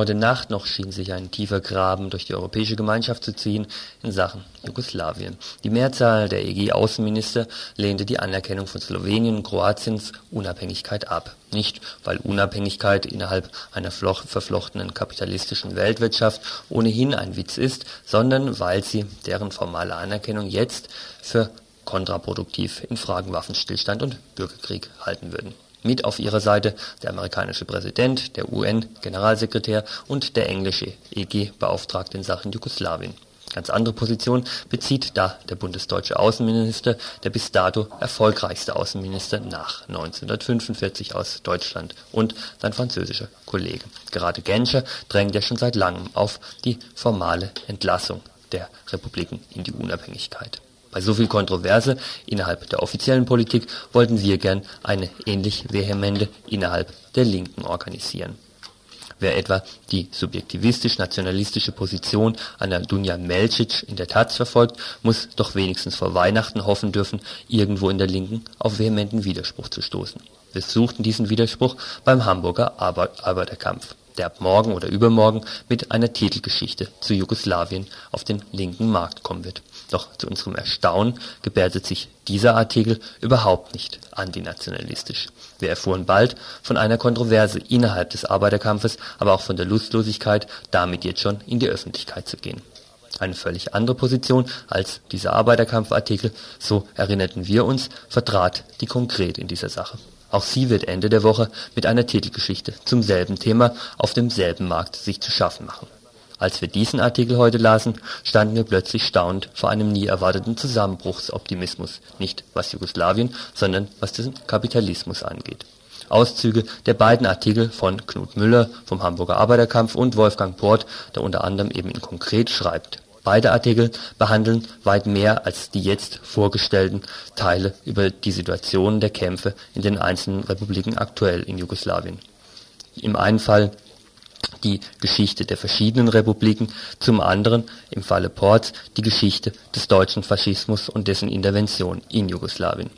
Heute Nacht noch schien sich ein tiefer Graben durch die Europäische Gemeinschaft zu ziehen in Sachen Jugoslawien. Die Mehrzahl der EG-Außenminister lehnte die Anerkennung von Slowenien und Kroatiens Unabhängigkeit ab. Nicht, weil Unabhängigkeit innerhalb einer verflochtenen kapitalistischen Weltwirtschaft ohnehin ein Witz ist, sondern weil sie deren formale Anerkennung jetzt für kontraproduktiv in Fragen Waffenstillstand und Bürgerkrieg halten würden Mit auf ihrer Seite der amerikanische Präsident, der UN-Generalsekretär und der englische EG-Beauftragte in Sachen Jugoslawien. Ganz andere Position bezieht da der bundesdeutsche Außenminister, der bis dato erfolgreichste Außenminister nach 1945 aus Deutschland und sein französischer Kollege. Gerade Genscher drängt ja schon seit langem auf die formale Entlassung der Republiken in die Unabhängigkeit. Bei so viel Kontroverse innerhalb der offiziellen Politik wollten wir gern eine ähnlich vehemente innerhalb der Linken organisieren. Wer etwa die subjektivistisch-nationalistische Position einer Dunja Melcic in der Taz verfolgt, muss doch wenigstens vor Weihnachten hoffen dürfen, irgendwo in der Linken auf vehementen Widerspruch zu stoßen. Wir suchten diesen Widerspruch beim Hamburger Arbeiterkampf der ab morgen oder übermorgen mit einer Titelgeschichte zu Jugoslawien auf den linken Markt kommen wird. Doch zu unserem Erstaunen gebärdet sich dieser Artikel überhaupt nicht antinationalistisch. Wir erfuhren bald von einer Kontroverse innerhalb des Arbeiterkampfes, aber auch von der Lustlosigkeit, damit jetzt schon in die Öffentlichkeit zu gehen. Eine völlig andere Position als dieser Arbeiterkampfartikel, so erinnerten wir uns, vertrat die konkret in dieser Sache. Auch sie wird Ende der Woche mit einer Titelgeschichte zum selben Thema auf demselben Markt sich zu schaffen machen. Als wir diesen Artikel heute lasen, standen wir plötzlich staunend vor einem nie erwarteten Zusammenbruchsoptimismus, nicht was Jugoslawien, sondern was den Kapitalismus angeht. Auszüge der beiden Artikel von Knut Müller vom Hamburger Arbeiterkampf und Wolfgang Port, der unter anderem eben in konkret schreibt Beide Artikel behandeln weit mehr als die jetzt vorgestellten Teile über die Situation der Kämpfe in den einzelnen Republiken aktuell in Jugoslawien. Im einen Fall die Geschichte der verschiedenen Republiken, zum anderen im Falle Ports die Geschichte des deutschen Faschismus und dessen Intervention in Jugoslawien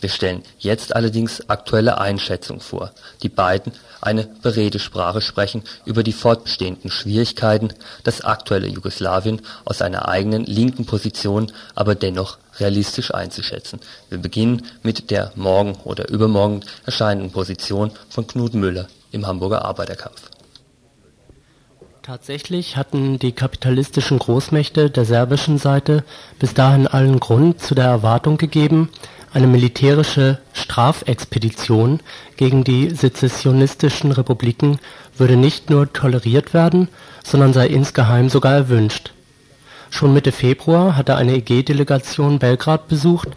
wir stellen jetzt allerdings aktuelle Einschätzungen vor, die beiden eine Beredesprache sprechen über die fortbestehenden Schwierigkeiten, das aktuelle Jugoslawien aus einer eigenen linken Position aber dennoch realistisch einzuschätzen. Wir beginnen mit der morgen oder übermorgen erscheinenden Position von Knut Müller im Hamburger Arbeiterkampf. Tatsächlich hatten die kapitalistischen Großmächte der serbischen Seite bis dahin allen Grund zu der Erwartung gegeben eine militärische Strafexpedition gegen die sezessionistischen Republiken würde nicht nur toleriert werden, sondern sei insgeheim sogar erwünscht. Schon Mitte Februar hatte eine EG-Delegation Belgrad besucht,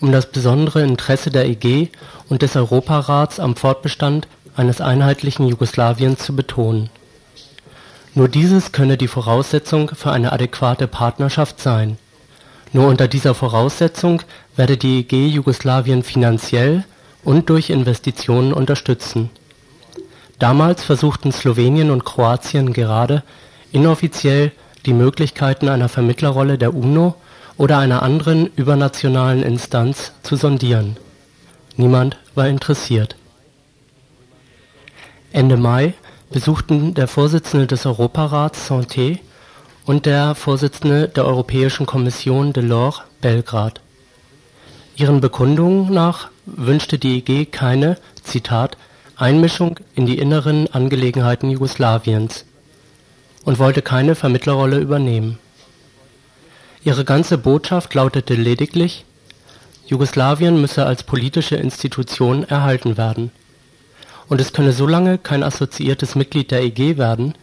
um das besondere Interesse der EG und des Europarats am Fortbestand eines einheitlichen Jugoslawien zu betonen. Nur dieses könne die Voraussetzung für eine adäquate Partnerschaft sein nur unter dieser Voraussetzung werde die EG Jugoslawien finanziell und durch Investitionen unterstützen. Damals versuchten Slowenien und Kroatien gerade, inoffiziell die Möglichkeiten einer Vermittlerrolle der UNO oder einer anderen übernationalen Instanz zu sondieren. Niemand war interessiert. Ende Mai besuchten der Vorsitzende des Europarats Santé und der Vorsitzende der Europäischen Kommission Delors Belgrad. Ihren Bekundungen nach wünschte die EG keine Zitat Einmischung in die inneren Angelegenheiten Jugoslawiens und wollte keine Vermittlerrolle übernehmen. Ihre ganze Botschaft lautete lediglich Jugoslawien müsse als politische Institution erhalten werden, und es könne so lange kein assoziiertes Mitglied der EG werden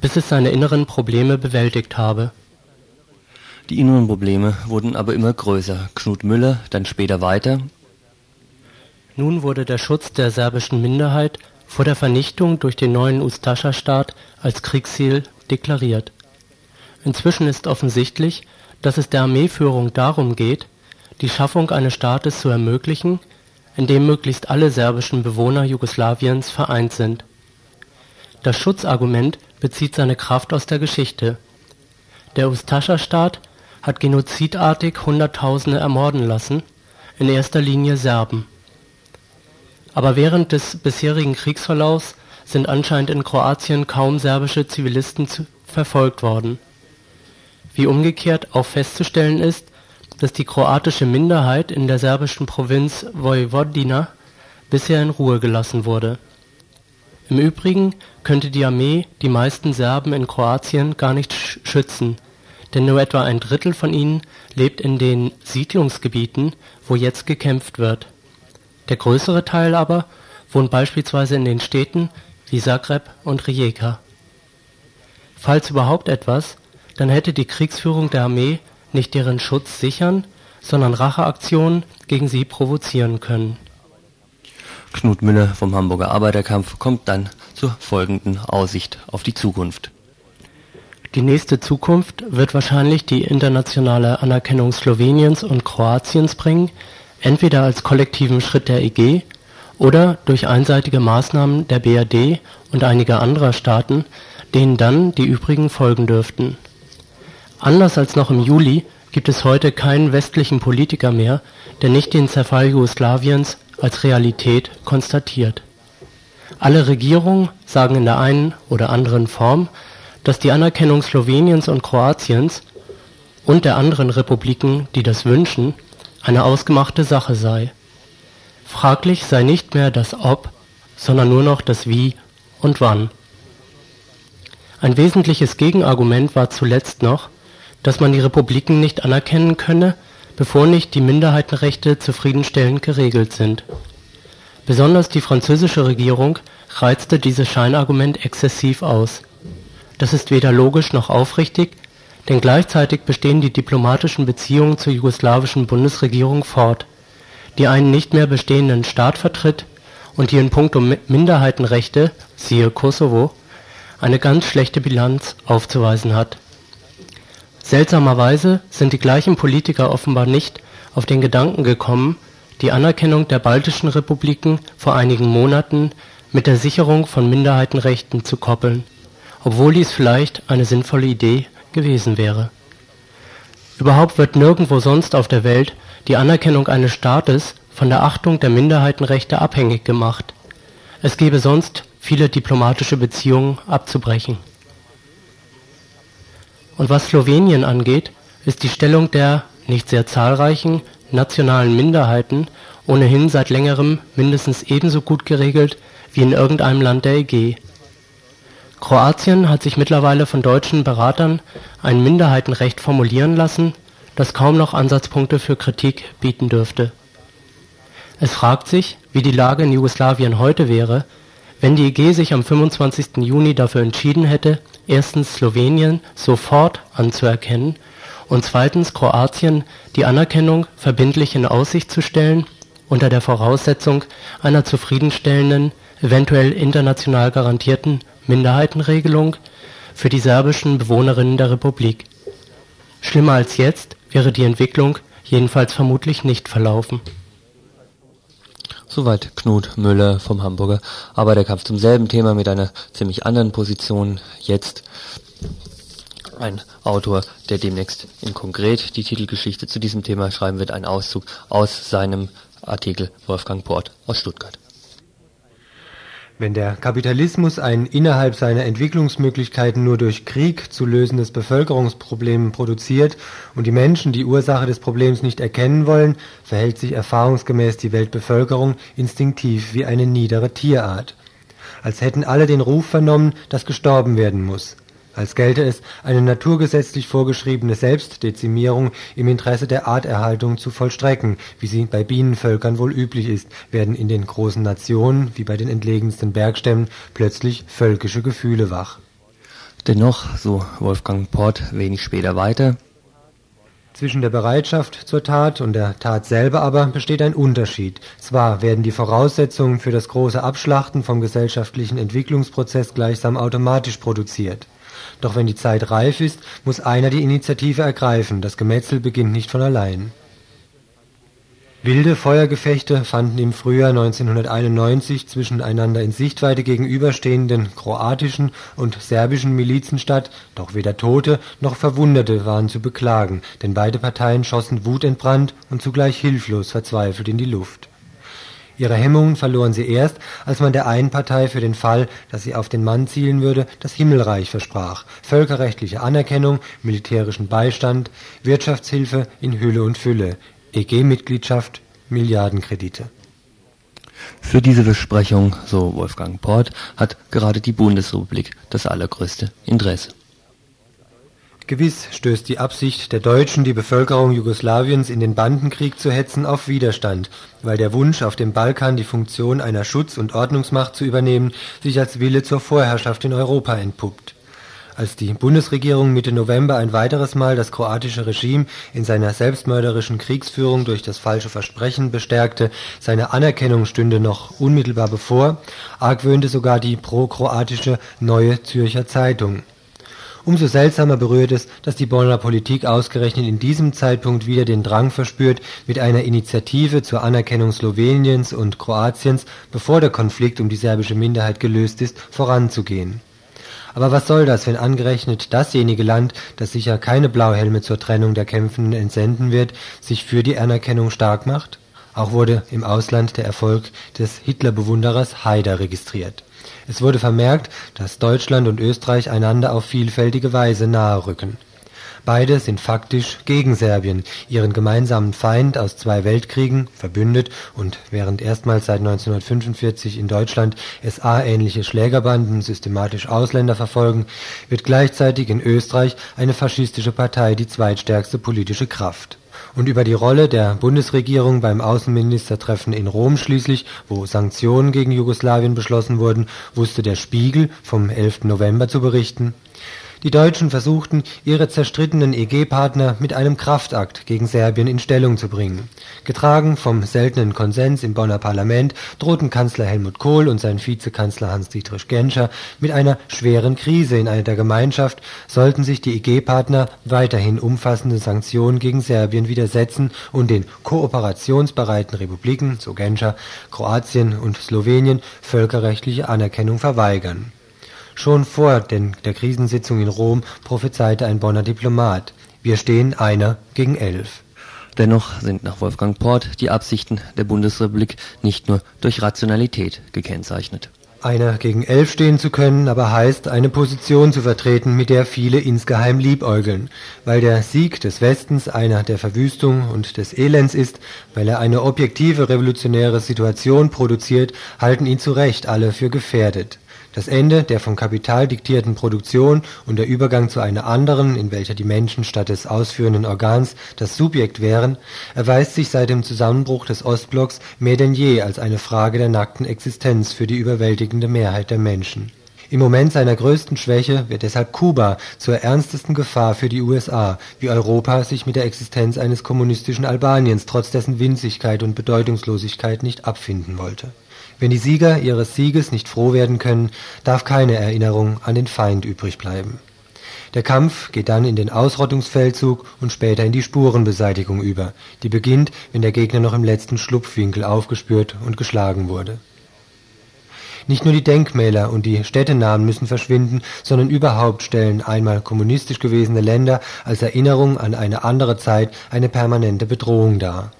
bis es seine inneren Probleme bewältigt habe. Die inneren Probleme wurden aber immer größer. Knut Müller dann später weiter. Nun wurde der Schutz der serbischen Minderheit vor der Vernichtung durch den neuen Ustascha-Staat als Kriegsziel deklariert. Inzwischen ist offensichtlich, dass es der Armeeführung darum geht, die Schaffung eines Staates zu ermöglichen, in dem möglichst alle serbischen Bewohner Jugoslawiens vereint sind. Das Schutzargument bezieht seine Kraft aus der Geschichte. Der Ustascha-Staat hat genozidartig Hunderttausende ermorden lassen, in erster Linie Serben. Aber während des bisherigen Kriegsverlaufs sind anscheinend in Kroatien kaum serbische Zivilisten verfolgt worden. Wie umgekehrt auch festzustellen ist, dass die kroatische Minderheit in der serbischen Provinz Vojvodina bisher in Ruhe gelassen wurde im Übrigen könnte die Armee die meisten Serben in Kroatien gar nicht schützen, denn nur etwa ein Drittel von ihnen lebt in den Siedlungsgebieten, wo jetzt gekämpft wird. Der größere Teil aber wohnt beispielsweise in den Städten wie Zagreb und Rijeka. Falls überhaupt etwas, dann hätte die Kriegsführung der Armee nicht deren Schutz sichern, sondern Racheaktionen gegen sie provozieren können. Knut Müller vom Hamburger Arbeiterkampf kommt dann zur folgenden Aussicht auf die Zukunft. Die nächste Zukunft wird wahrscheinlich die internationale Anerkennung Sloweniens und Kroatiens bringen, entweder als kollektiven Schritt der EG oder durch einseitige Maßnahmen der BRD und einiger anderer Staaten, denen dann die übrigen folgen dürften. Anders als noch im Juli gibt es heute keinen westlichen Politiker mehr, der nicht den Zerfall Jugoslawiens als Realität konstatiert. Alle Regierungen sagen in der einen oder anderen Form, dass die Anerkennung Sloweniens und Kroatiens und der anderen Republiken, die das wünschen, eine ausgemachte Sache sei. Fraglich sei nicht mehr das Ob, sondern nur noch das Wie und Wann. Ein wesentliches Gegenargument war zuletzt noch, dass man die Republiken nicht anerkennen könne, bevor nicht die Minderheitenrechte zufriedenstellend geregelt sind. Besonders die französische Regierung reizte dieses Scheinargument exzessiv aus. Das ist weder logisch noch aufrichtig, denn gleichzeitig bestehen die diplomatischen Beziehungen zur jugoslawischen Bundesregierung fort, die einen nicht mehr bestehenden Staat vertritt und die in puncto Minderheitenrechte (siehe Kosovo) eine ganz schlechte Bilanz aufzuweisen hat. Seltsamerweise sind die gleichen Politiker offenbar nicht auf den Gedanken gekommen, die Anerkennung der baltischen Republiken vor einigen Monaten mit der Sicherung von Minderheitenrechten zu koppeln, obwohl dies vielleicht eine sinnvolle Idee gewesen wäre. Überhaupt wird nirgendwo sonst auf der Welt die Anerkennung eines Staates von der Achtung der Minderheitenrechte abhängig gemacht. Es gäbe sonst viele diplomatische Beziehungen abzubrechen. Und was Slowenien angeht, ist die Stellung der nicht sehr zahlreichen nationalen Minderheiten ohnehin seit längerem mindestens ebenso gut geregelt wie in irgendeinem Land der EG. Kroatien hat sich mittlerweile von deutschen Beratern ein Minderheitenrecht formulieren lassen, das kaum noch Ansatzpunkte für Kritik bieten dürfte. Es fragt sich, wie die Lage in Jugoslawien heute wäre, wenn die EG sich am 25. Juni dafür entschieden hätte, erstens Slowenien sofort anzuerkennen und zweitens Kroatien die Anerkennung verbindlich in Aussicht zu stellen, unter der Voraussetzung einer zufriedenstellenden, eventuell international garantierten Minderheitenregelung für die serbischen Bewohnerinnen der Republik. Schlimmer als jetzt wäre die Entwicklung jedenfalls vermutlich nicht verlaufen Soweit Knut Müller vom Hamburger Arbeiterkampf zum selben Thema mit einer ziemlich anderen Position. Jetzt ein Autor, der demnächst in konkret die Titelgeschichte zu diesem Thema schreiben wird, ein Auszug aus seinem Artikel Wolfgang Port aus Stuttgart. Wenn der Kapitalismus ein innerhalb seiner Entwicklungsmöglichkeiten nur durch Krieg zu lösendes Bevölkerungsproblem produziert und die Menschen die Ursache des Problems nicht erkennen wollen, verhält sich erfahrungsgemäß die Weltbevölkerung instinktiv wie eine niedere Tierart. Als hätten alle den Ruf vernommen, dass gestorben werden muss als gelte es, eine naturgesetzlich vorgeschriebene Selbstdezimierung im Interesse der Arterhaltung zu vollstrecken, wie sie bei Bienenvölkern wohl üblich ist, werden in den großen Nationen, wie bei den entlegensten Bergstämmen, plötzlich völkische Gefühle wach. Dennoch, so Wolfgang Port wenig später weiter, zwischen der Bereitschaft zur Tat und der Tat selber aber besteht ein Unterschied. Zwar werden die Voraussetzungen für das große Abschlachten vom gesellschaftlichen Entwicklungsprozess gleichsam automatisch produziert. Doch wenn die Zeit reif ist, muss einer die Initiative ergreifen, das Gemetzel beginnt nicht von allein. Wilde Feuergefechte fanden im Frühjahr 1991 zwischen einander in Sichtweite gegenüberstehenden kroatischen und serbischen Milizen statt, doch weder Tote noch Verwundete waren zu beklagen, denn beide Parteien schossen wutentbrannt und zugleich hilflos verzweifelt in die Luft Ihre Hemmungen verloren sie erst, als man der einen Partei für den Fall, dass sie auf den Mann zielen würde, das Himmelreich versprach, völkerrechtliche Anerkennung, militärischen Beistand, Wirtschaftshilfe in Hülle und Fülle, EG-Mitgliedschaft, Milliardenkredite. Für diese Versprechung, so Wolfgang Port, hat gerade die Bundesrepublik das allergrößte Interesse. Gewiss stößt die Absicht der Deutschen, die Bevölkerung Jugoslawiens in den Bandenkrieg zu hetzen, auf Widerstand, weil der Wunsch, auf dem Balkan die Funktion einer Schutz- und Ordnungsmacht zu übernehmen, sich als Wille zur Vorherrschaft in Europa entpuppt. Als die Bundesregierung Mitte November ein weiteres Mal das kroatische Regime in seiner selbstmörderischen Kriegsführung durch das falsche Versprechen bestärkte, seine Anerkennung stünde noch unmittelbar bevor, argwöhnte sogar die pro-kroatische Neue Zürcher Zeitung Umso seltsamer berührt es, dass die Bonner Politik ausgerechnet in diesem Zeitpunkt wieder den Drang verspürt, mit einer Initiative zur Anerkennung Sloweniens und Kroatiens, bevor der Konflikt um die serbische Minderheit gelöst ist, voranzugehen. Aber was soll das, wenn angerechnet dasjenige Land, das sicher keine Blauhelme zur Trennung der Kämpfenden entsenden wird, sich für die Anerkennung stark macht? Auch wurde im Ausland der Erfolg des Hitler-Bewunderers Haider registriert es wurde vermerkt, dass Deutschland und Österreich einander auf vielfältige Weise naherrücken. Beide sind faktisch gegen Serbien, ihren gemeinsamen Feind aus zwei Weltkriegen, verbündet und während erstmals seit 1945 in Deutschland SA-ähnliche Schlägerbanden systematisch Ausländer verfolgen, wird gleichzeitig in Österreich eine faschistische Partei die zweitstärkste politische Kraft und über die Rolle der Bundesregierung beim Außenministertreffen in Rom schließlich, wo Sanktionen gegen Jugoslawien beschlossen wurden, wusste der Spiegel vom 11. November zu berichten die Deutschen versuchten, ihre zerstrittenen EG-Partner mit einem Kraftakt gegen Serbien in Stellung zu bringen. Getragen vom seltenen Konsens im Bonner Parlament drohten Kanzler Helmut Kohl und sein Vizekanzler Hans-Dietrich Genscher mit einer schweren Krise in einer Gemeinschaft, sollten sich die EG-Partner weiterhin umfassende Sanktionen gegen Serbien widersetzen und den kooperationsbereiten Republiken, so Genscher, Kroatien und Slowenien völkerrechtliche Anerkennung verweigern Schon vor der Krisensitzung in Rom prophezeite ein Bonner Diplomat: Wir stehen einer gegen elf. Dennoch sind nach Wolfgang Port die Absichten der Bundesrepublik nicht nur durch Rationalität gekennzeichnet. Einer gegen elf stehen zu können, aber heißt, eine Position zu vertreten, mit der viele insgeheim liebäugeln, weil der Sieg des Westens einer der Verwüstung und des Elends ist, weil er eine objektive revolutionäre Situation produziert, halten ihn zu Recht alle für gefährdet. Das Ende der vom Kapital diktierten Produktion und der Übergang zu einer anderen, in welcher die Menschen statt des ausführenden Organs das Subjekt wären, erweist sich seit dem Zusammenbruch des Ostblocks mehr denn je als eine Frage der nackten Existenz für die überwältigende Mehrheit der Menschen. Im Moment seiner größten Schwäche wird deshalb Kuba zur ernstesten Gefahr für die USA, wie Europa sich mit der Existenz eines kommunistischen Albaniens trotz dessen Winzigkeit und Bedeutungslosigkeit nicht abfinden wollte wenn die Sieger ihres Sieges nicht froh werden können, darf keine Erinnerung an den Feind übrig bleiben. Der Kampf geht dann in den Ausrottungsfeldzug und später in die Spurenbeseitigung über, die beginnt, wenn der Gegner noch im letzten Schlupfwinkel aufgespürt und geschlagen wurde. Nicht nur die Denkmäler und die Städtenamen müssen verschwinden, sondern überhaupt stellen einmal kommunistisch gewesene Länder als Erinnerung an eine andere Zeit eine permanente Bedrohung dar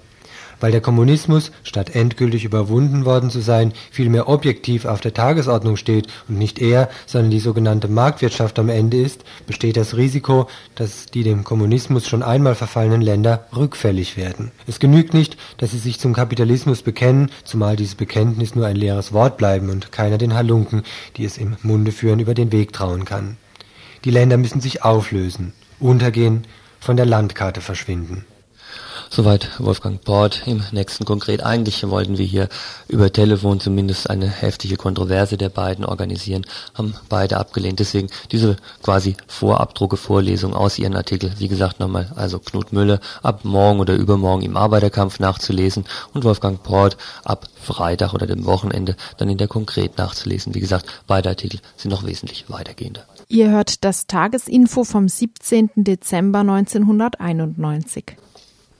weil der Kommunismus, statt endgültig überwunden worden zu sein, vielmehr objektiv auf der Tagesordnung steht und nicht er, sondern die sogenannte Marktwirtschaft am Ende ist, besteht das Risiko, dass die dem Kommunismus schon einmal verfallenen Länder rückfällig werden. Es genügt nicht, dass sie sich zum Kapitalismus bekennen, zumal dieses Bekenntnis nur ein leeres Wort bleiben und keiner den Halunken, die es im Munde führen, über den Weg trauen kann. Die Länder müssen sich auflösen, untergehen, von der Landkarte verschwinden. Soweit Wolfgang Port. Im nächsten konkret. Eigentlich wollten wir hier über Telefon zumindest eine heftige Kontroverse der beiden organisieren, haben beide abgelehnt. Deswegen diese quasi Vorabdrucke, Vorlesung aus ihren Artikel. Wie gesagt nochmal, also Knut Müller ab morgen oder übermorgen im Arbeiterkampf nachzulesen und Wolfgang Port ab Freitag oder dem Wochenende dann in der Konkret nachzulesen. Wie gesagt, beide Artikel sind noch wesentlich weitergehender. Ihr hört das Tagesinfo vom 17. Dezember 1991.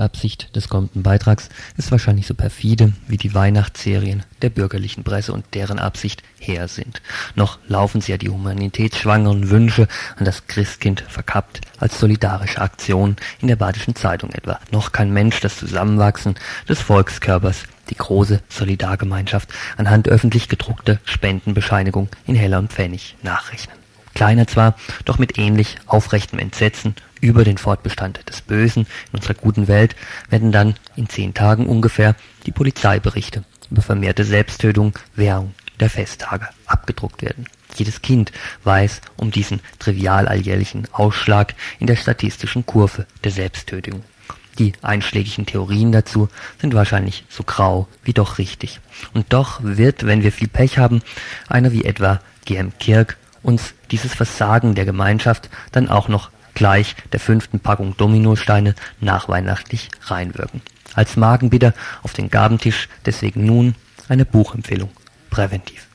Absicht des kommenden Beitrags ist wahrscheinlich so perfide wie die Weihnachtsserien der bürgerlichen Presse und deren Absicht her sind. Noch laufen sie ja die humanitätsschwangeren Wünsche an das Christkind verkappt als solidarische Aktion in der Badischen Zeitung etwa. Noch kann Mensch das Zusammenwachsen des Volkskörpers die große Solidargemeinschaft anhand öffentlich gedruckter Spendenbescheinigung in Heller und Pfennig nachrechnen. Kleiner zwar, doch mit ähnlich aufrechtem Entsetzen über den Fortbestand des Bösen in unserer guten Welt werden dann in zehn Tagen ungefähr die Polizeiberichte über vermehrte Selbsttötung während der Festtage abgedruckt werden. Jedes Kind weiß um diesen trivial alljährlichen Ausschlag in der statistischen Kurve der Selbsttötung. Die einschlägigen Theorien dazu sind wahrscheinlich so grau wie doch richtig. Und doch wird, wenn wir viel Pech haben, einer wie etwa G.M. Kirk uns dieses Versagen der Gemeinschaft dann auch noch gleich der fünften Packung Dominosteine nachweihnachtlich reinwirken. Als Magenbitter auf den Gabentisch deswegen nun eine Buchempfehlung. Präventiv.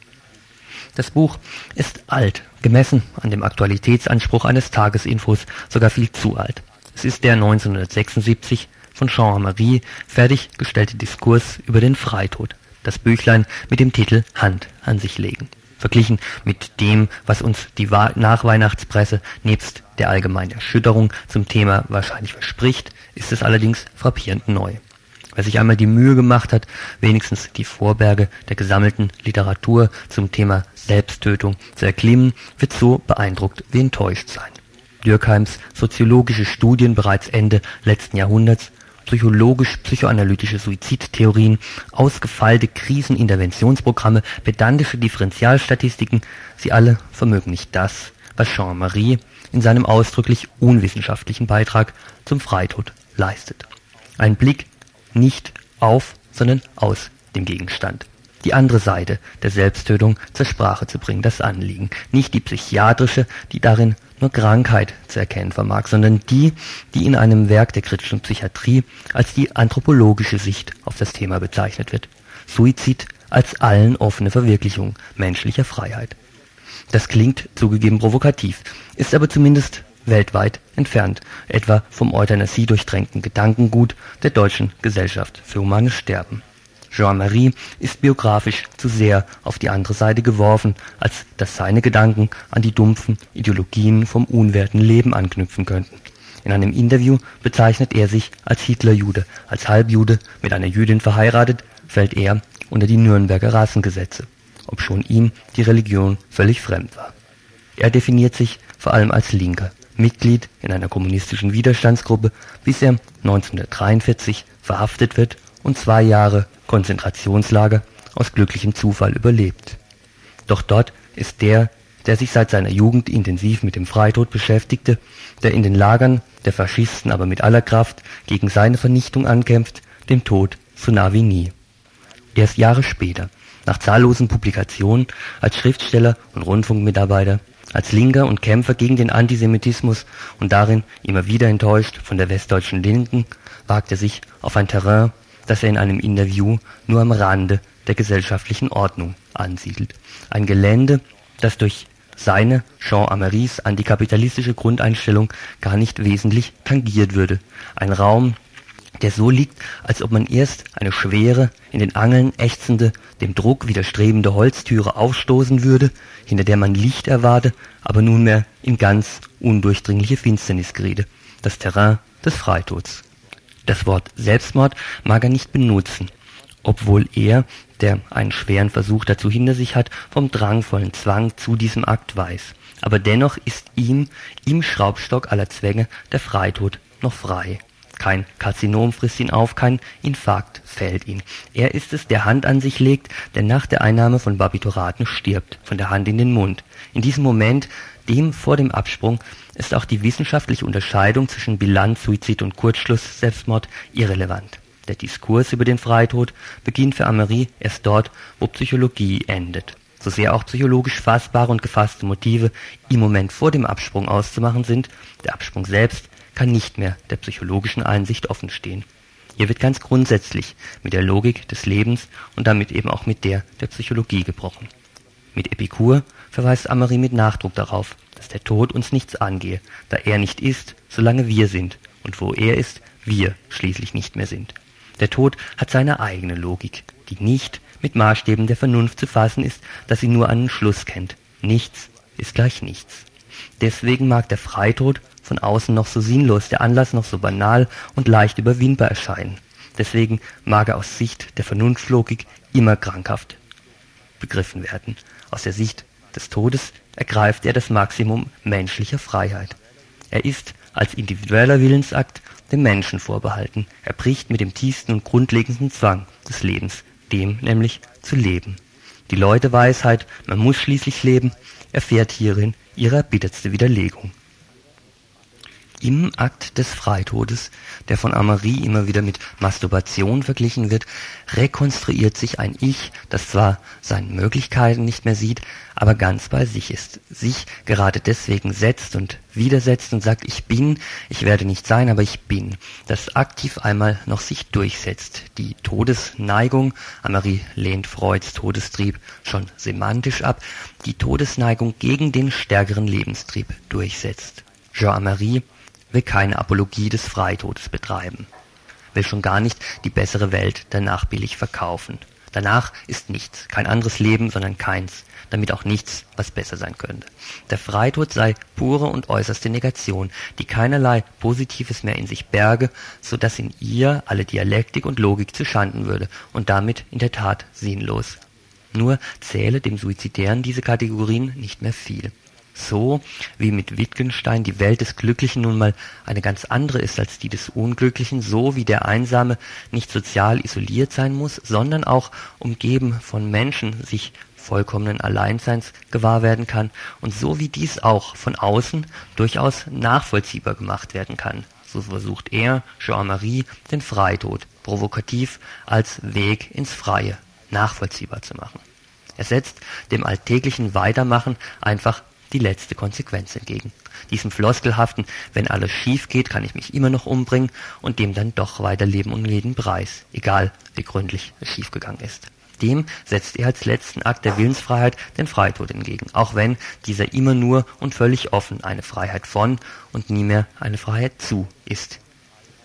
Das Buch ist alt, gemessen an dem Aktualitätsanspruch eines Tagesinfos sogar viel zu alt. Es ist der 1976 von Jean-Marie fertiggestellte Diskurs über den Freitod, das Büchlein mit dem Titel Hand an sich legen. Verglichen mit dem, was uns die Nachweihnachtspresse nebst der allgemeinen Erschütterung zum Thema wahrscheinlich verspricht, ist es allerdings frappierend neu. Wer sich einmal die Mühe gemacht hat, wenigstens die Vorberge der gesammelten Literatur zum Thema Selbsttötung zu erklimmen, wird so beeindruckt wie enttäuscht sein. Dürkheims soziologische Studien bereits Ende letzten Jahrhunderts, psychologisch-psychoanalytische Suizidtheorien, ausgefeilte Kriseninterventionsprogramme, pedantische Differentialstatistiken, sie alle vermögen nicht das, was Jean-Marie in seinem ausdrücklich unwissenschaftlichen Beitrag zum Freitod leistet. Ein Blick nicht auf, sondern aus dem Gegenstand. Die andere Seite der Selbsttötung zur Sprache zu bringen, das Anliegen. Nicht die psychiatrische, die darin nur Krankheit zu erkennen vermag, sondern die, die in einem Werk der kritischen Psychiatrie als die anthropologische Sicht auf das Thema bezeichnet wird. Suizid als allen offene Verwirklichung menschlicher Freiheit. Das klingt zugegeben provokativ, ist aber zumindest weltweit entfernt, etwa vom Euthanasie durchtränkten Gedankengut der Deutschen Gesellschaft für humanes Sterben. Jean-Marie ist biografisch zu sehr auf die andere Seite geworfen, als dass seine Gedanken an die dumpfen Ideologien vom unwerten Leben anknüpfen könnten. In einem Interview bezeichnet er sich als Hitlerjude, als Halbjude mit einer Jüdin verheiratet, fällt er unter die Nürnberger Rassengesetze, obschon ihm die Religion völlig fremd war. Er definiert sich vor allem als Linker, Mitglied in einer kommunistischen Widerstandsgruppe, bis er 1943 verhaftet wird und zwei Jahre Konzentrationslager aus glücklichem Zufall überlebt. Doch dort ist der, der sich seit seiner Jugend intensiv mit dem Freitod beschäftigte, der in den Lagern der Faschisten aber mit aller Kraft gegen seine Vernichtung ankämpft, dem Tod so nah wie nie. Erst Jahre später, nach zahllosen Publikationen als Schriftsteller und Rundfunkmitarbeiter, als Linker und Kämpfer gegen den Antisemitismus und darin immer wieder enttäuscht von der westdeutschen Linken, wagt er sich auf ein Terrain, das er in einem Interview nur am Rande der gesellschaftlichen Ordnung ansiedelt. Ein Gelände, das durch seine Jean Ameries antikapitalistische Grundeinstellung gar nicht wesentlich tangiert würde. Ein Raum, der so liegt, als ob man erst eine schwere, in den Angeln ächzende, dem Druck widerstrebende Holztüre aufstoßen würde, hinter der man Licht erwarte, aber nunmehr in ganz undurchdringliche Finsternis geriete. Das Terrain des Freitods. Das Wort Selbstmord mag er nicht benutzen, obwohl er, der einen schweren Versuch dazu hinter sich hat, vom drangvollen Zwang zu diesem Akt weiß. Aber dennoch ist ihm, im Schraubstock aller Zwänge, der Freitod noch frei. Kein Karzinom frisst ihn auf, kein Infarkt fällt ihn. Er ist es, der Hand an sich legt, der nach der Einnahme von Barbituraten stirbt, von der Hand in den Mund. In diesem Moment, dem vor dem Absprung, ist auch die wissenschaftliche Unterscheidung zwischen Bilanz, Suizid und Kurzschluss, Selbstmord irrelevant. Der Diskurs über den Freitod beginnt für Amery erst dort, wo Psychologie endet. So sehr auch psychologisch fassbare und gefasste Motive im Moment vor dem Absprung auszumachen sind, der Absprung selbst kann nicht mehr der psychologischen Einsicht offenstehen. Hier wird ganz grundsätzlich mit der Logik des Lebens und damit eben auch mit der der Psychologie gebrochen. Mit Epikur verweist Amari mit Nachdruck darauf, dass der Tod uns nichts angehe, da er nicht ist, solange wir sind, und wo er ist, wir schließlich nicht mehr sind. Der Tod hat seine eigene Logik, die nicht mit Maßstäben der Vernunft zu fassen ist, dass sie nur einen Schluss kennt. Nichts ist gleich nichts. Deswegen mag der Freitod von außen noch so sinnlos, der Anlass noch so banal und leicht überwindbar erscheinen. Deswegen mag er aus Sicht der Vernunftlogik immer krankhaft begriffen werden. Aus der Sicht des Todes ergreift er das Maximum menschlicher Freiheit. Er ist als individueller Willensakt dem Menschen vorbehalten. Er bricht mit dem tiefsten und grundlegendsten Zwang des Lebens, dem nämlich zu leben. Die Leuteweisheit, man muss schließlich leben, erfährt hierin ihre erbittertste Widerlegung. Im Akt des Freitodes, der von Amari immer wieder mit Masturbation verglichen wird, rekonstruiert sich ein Ich, das zwar seine Möglichkeiten nicht mehr sieht, aber ganz bei sich ist, sich gerade deswegen setzt und widersetzt und sagt, ich bin, ich werde nicht sein, aber ich bin, das aktiv einmal noch sich durchsetzt. Die Todesneigung, Amari lehnt Freuds Todestrieb schon semantisch ab, die Todesneigung gegen den stärkeren Lebenstrieb durchsetzt. Jean-Marie will keine Apologie des Freitodes betreiben, will schon gar nicht die bessere Welt danach billig verkaufen. Danach ist nichts, kein anderes Leben, sondern keins, damit auch nichts, was besser sein könnte. Der Freitod sei pure und äußerste Negation, die keinerlei Positives mehr in sich berge, so dass in ihr alle Dialektik und Logik zuschanden würde und damit in der Tat sinnlos. Nur zähle dem Suizidären diese Kategorien nicht mehr viel. So wie mit Wittgenstein die Welt des Glücklichen nun mal eine ganz andere ist als die des Unglücklichen, so wie der Einsame nicht sozial isoliert sein muss, sondern auch umgeben von Menschen sich vollkommenen Alleinseins gewahr werden kann und so wie dies auch von außen durchaus nachvollziehbar gemacht werden kann. So versucht er, Jean-Marie, den Freitod provokativ als Weg ins Freie nachvollziehbar zu machen. Er setzt dem alltäglichen Weitermachen einfach die letzte Konsequenz entgegen. Diesem floskelhaften, wenn alles schief geht, kann ich mich immer noch umbringen und dem dann doch weiterleben um jeden Preis, egal wie gründlich es schiefgegangen ist. Dem setzt er als letzten Akt der Willensfreiheit den Freitod entgegen, auch wenn dieser immer nur und völlig offen eine Freiheit von und nie mehr eine Freiheit zu ist.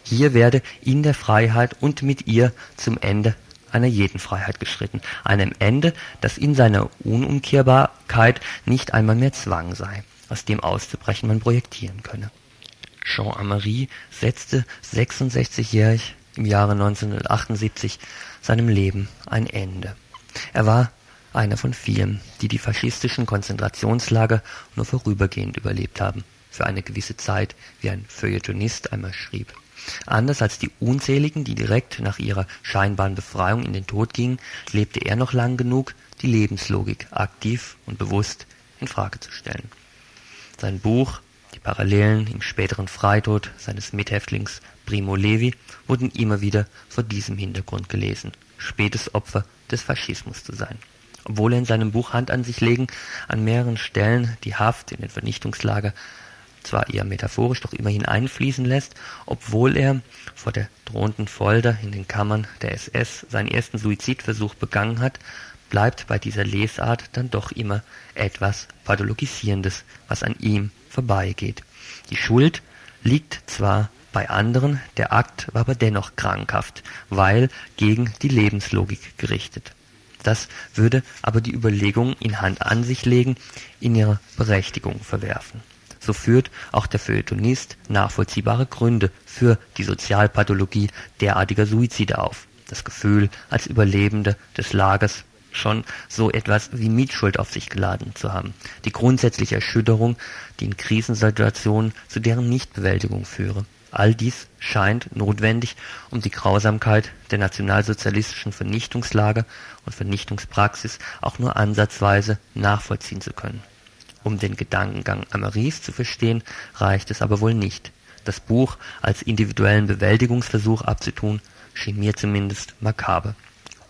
Hier werde in der Freiheit und mit ihr zum Ende einer jeden Freiheit geschritten, einem Ende, das in seiner Unumkehrbarkeit nicht einmal mehr Zwang sei, aus dem auszubrechen man projektieren könne. Jean Amery setzte 66-jährig im Jahre 1978 seinem Leben ein Ende. Er war einer von vielen, die die faschistischen Konzentrationslager nur vorübergehend überlebt haben, für eine gewisse Zeit, wie ein Feuilletonist einmal schrieb. Anders als die Unzähligen, die direkt nach ihrer scheinbaren Befreiung in den Tod gingen, lebte er noch lang genug, die Lebenslogik aktiv und bewusst in Frage zu stellen. Sein Buch Die Parallelen im späteren Freitod seines Mithäftlings Primo Levi wurden immer wieder vor diesem Hintergrund gelesen, spätes Opfer des Faschismus zu sein. Obwohl er in seinem Buch Hand an sich legen an mehreren Stellen die Haft in den Vernichtungslager zwar eher metaphorisch, doch immerhin einfließen lässt, obwohl er vor der drohenden Folter in den Kammern der SS seinen ersten Suizidversuch begangen hat, bleibt bei dieser Lesart dann doch immer etwas Pathologisierendes, was an ihm vorbeigeht. Die Schuld liegt zwar bei anderen, der Akt war aber dennoch krankhaft, weil gegen die Lebenslogik gerichtet. Das würde aber die Überlegung in Hand an sich legen, in ihre Berechtigung verwerfen so führt auch der Feuilletonist nachvollziehbare Gründe für die Sozialpathologie derartiger Suizide auf. Das Gefühl, als Überlebende des Lagers schon so etwas wie Mitschuld auf sich geladen zu haben. Die grundsätzliche Erschütterung, die in Krisensituationen zu deren Nichtbewältigung führe. All dies scheint notwendig, um die Grausamkeit der nationalsozialistischen Vernichtungslager und Vernichtungspraxis auch nur ansatzweise nachvollziehen zu können. Um den Gedankengang Amarys zu verstehen, reicht es aber wohl nicht. Das Buch als individuellen Bewältigungsversuch abzutun, schien mir zumindest makaber.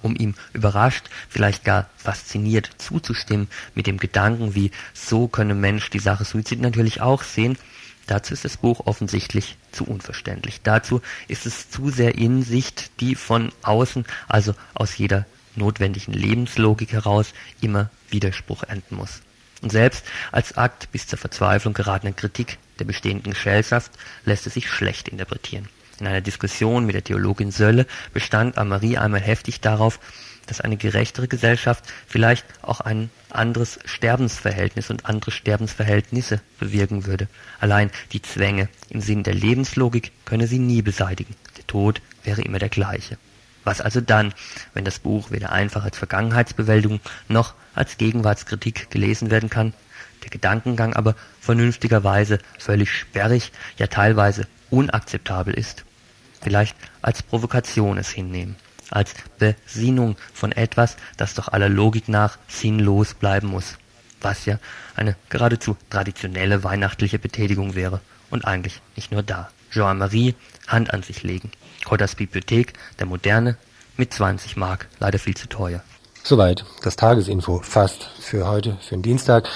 Um ihm überrascht, vielleicht gar fasziniert zuzustimmen mit dem Gedanken, wie so könne Mensch die Sache Suizid natürlich auch sehen, dazu ist das Buch offensichtlich zu unverständlich. Dazu ist es zu sehr in Sicht, die von außen, also aus jeder notwendigen Lebenslogik heraus, immer Widerspruch ernten muss. Und selbst als Akt bis zur Verzweiflung geratene Kritik der bestehenden Gesellschaft lässt es sich schlecht interpretieren. In einer Diskussion mit der Theologin Sölle bestand Amarie einmal heftig darauf, dass eine gerechtere Gesellschaft vielleicht auch ein anderes Sterbensverhältnis und andere Sterbensverhältnisse bewirken würde. Allein die Zwänge im Sinn der Lebenslogik könne sie nie beseitigen. Der Tod wäre immer der gleiche. Was also dann, wenn das Buch weder einfach als Vergangenheitsbewältigung noch als Gegenwartskritik gelesen werden kann, der Gedankengang aber vernünftigerweise völlig sperrig, ja teilweise unakzeptabel ist? Vielleicht als Provokation es hinnehmen, als Besinnung von etwas, das doch aller Logik nach sinnlos bleiben muss, was ja eine geradezu traditionelle weihnachtliche Betätigung wäre und eigentlich nicht nur da. Jean-Marie, Hand an sich legen. Kotters Bibliothek, der Moderne, mit 20 Mark, leider viel zu teuer. Soweit das Tagesinfo fast für heute, für den Dienstag.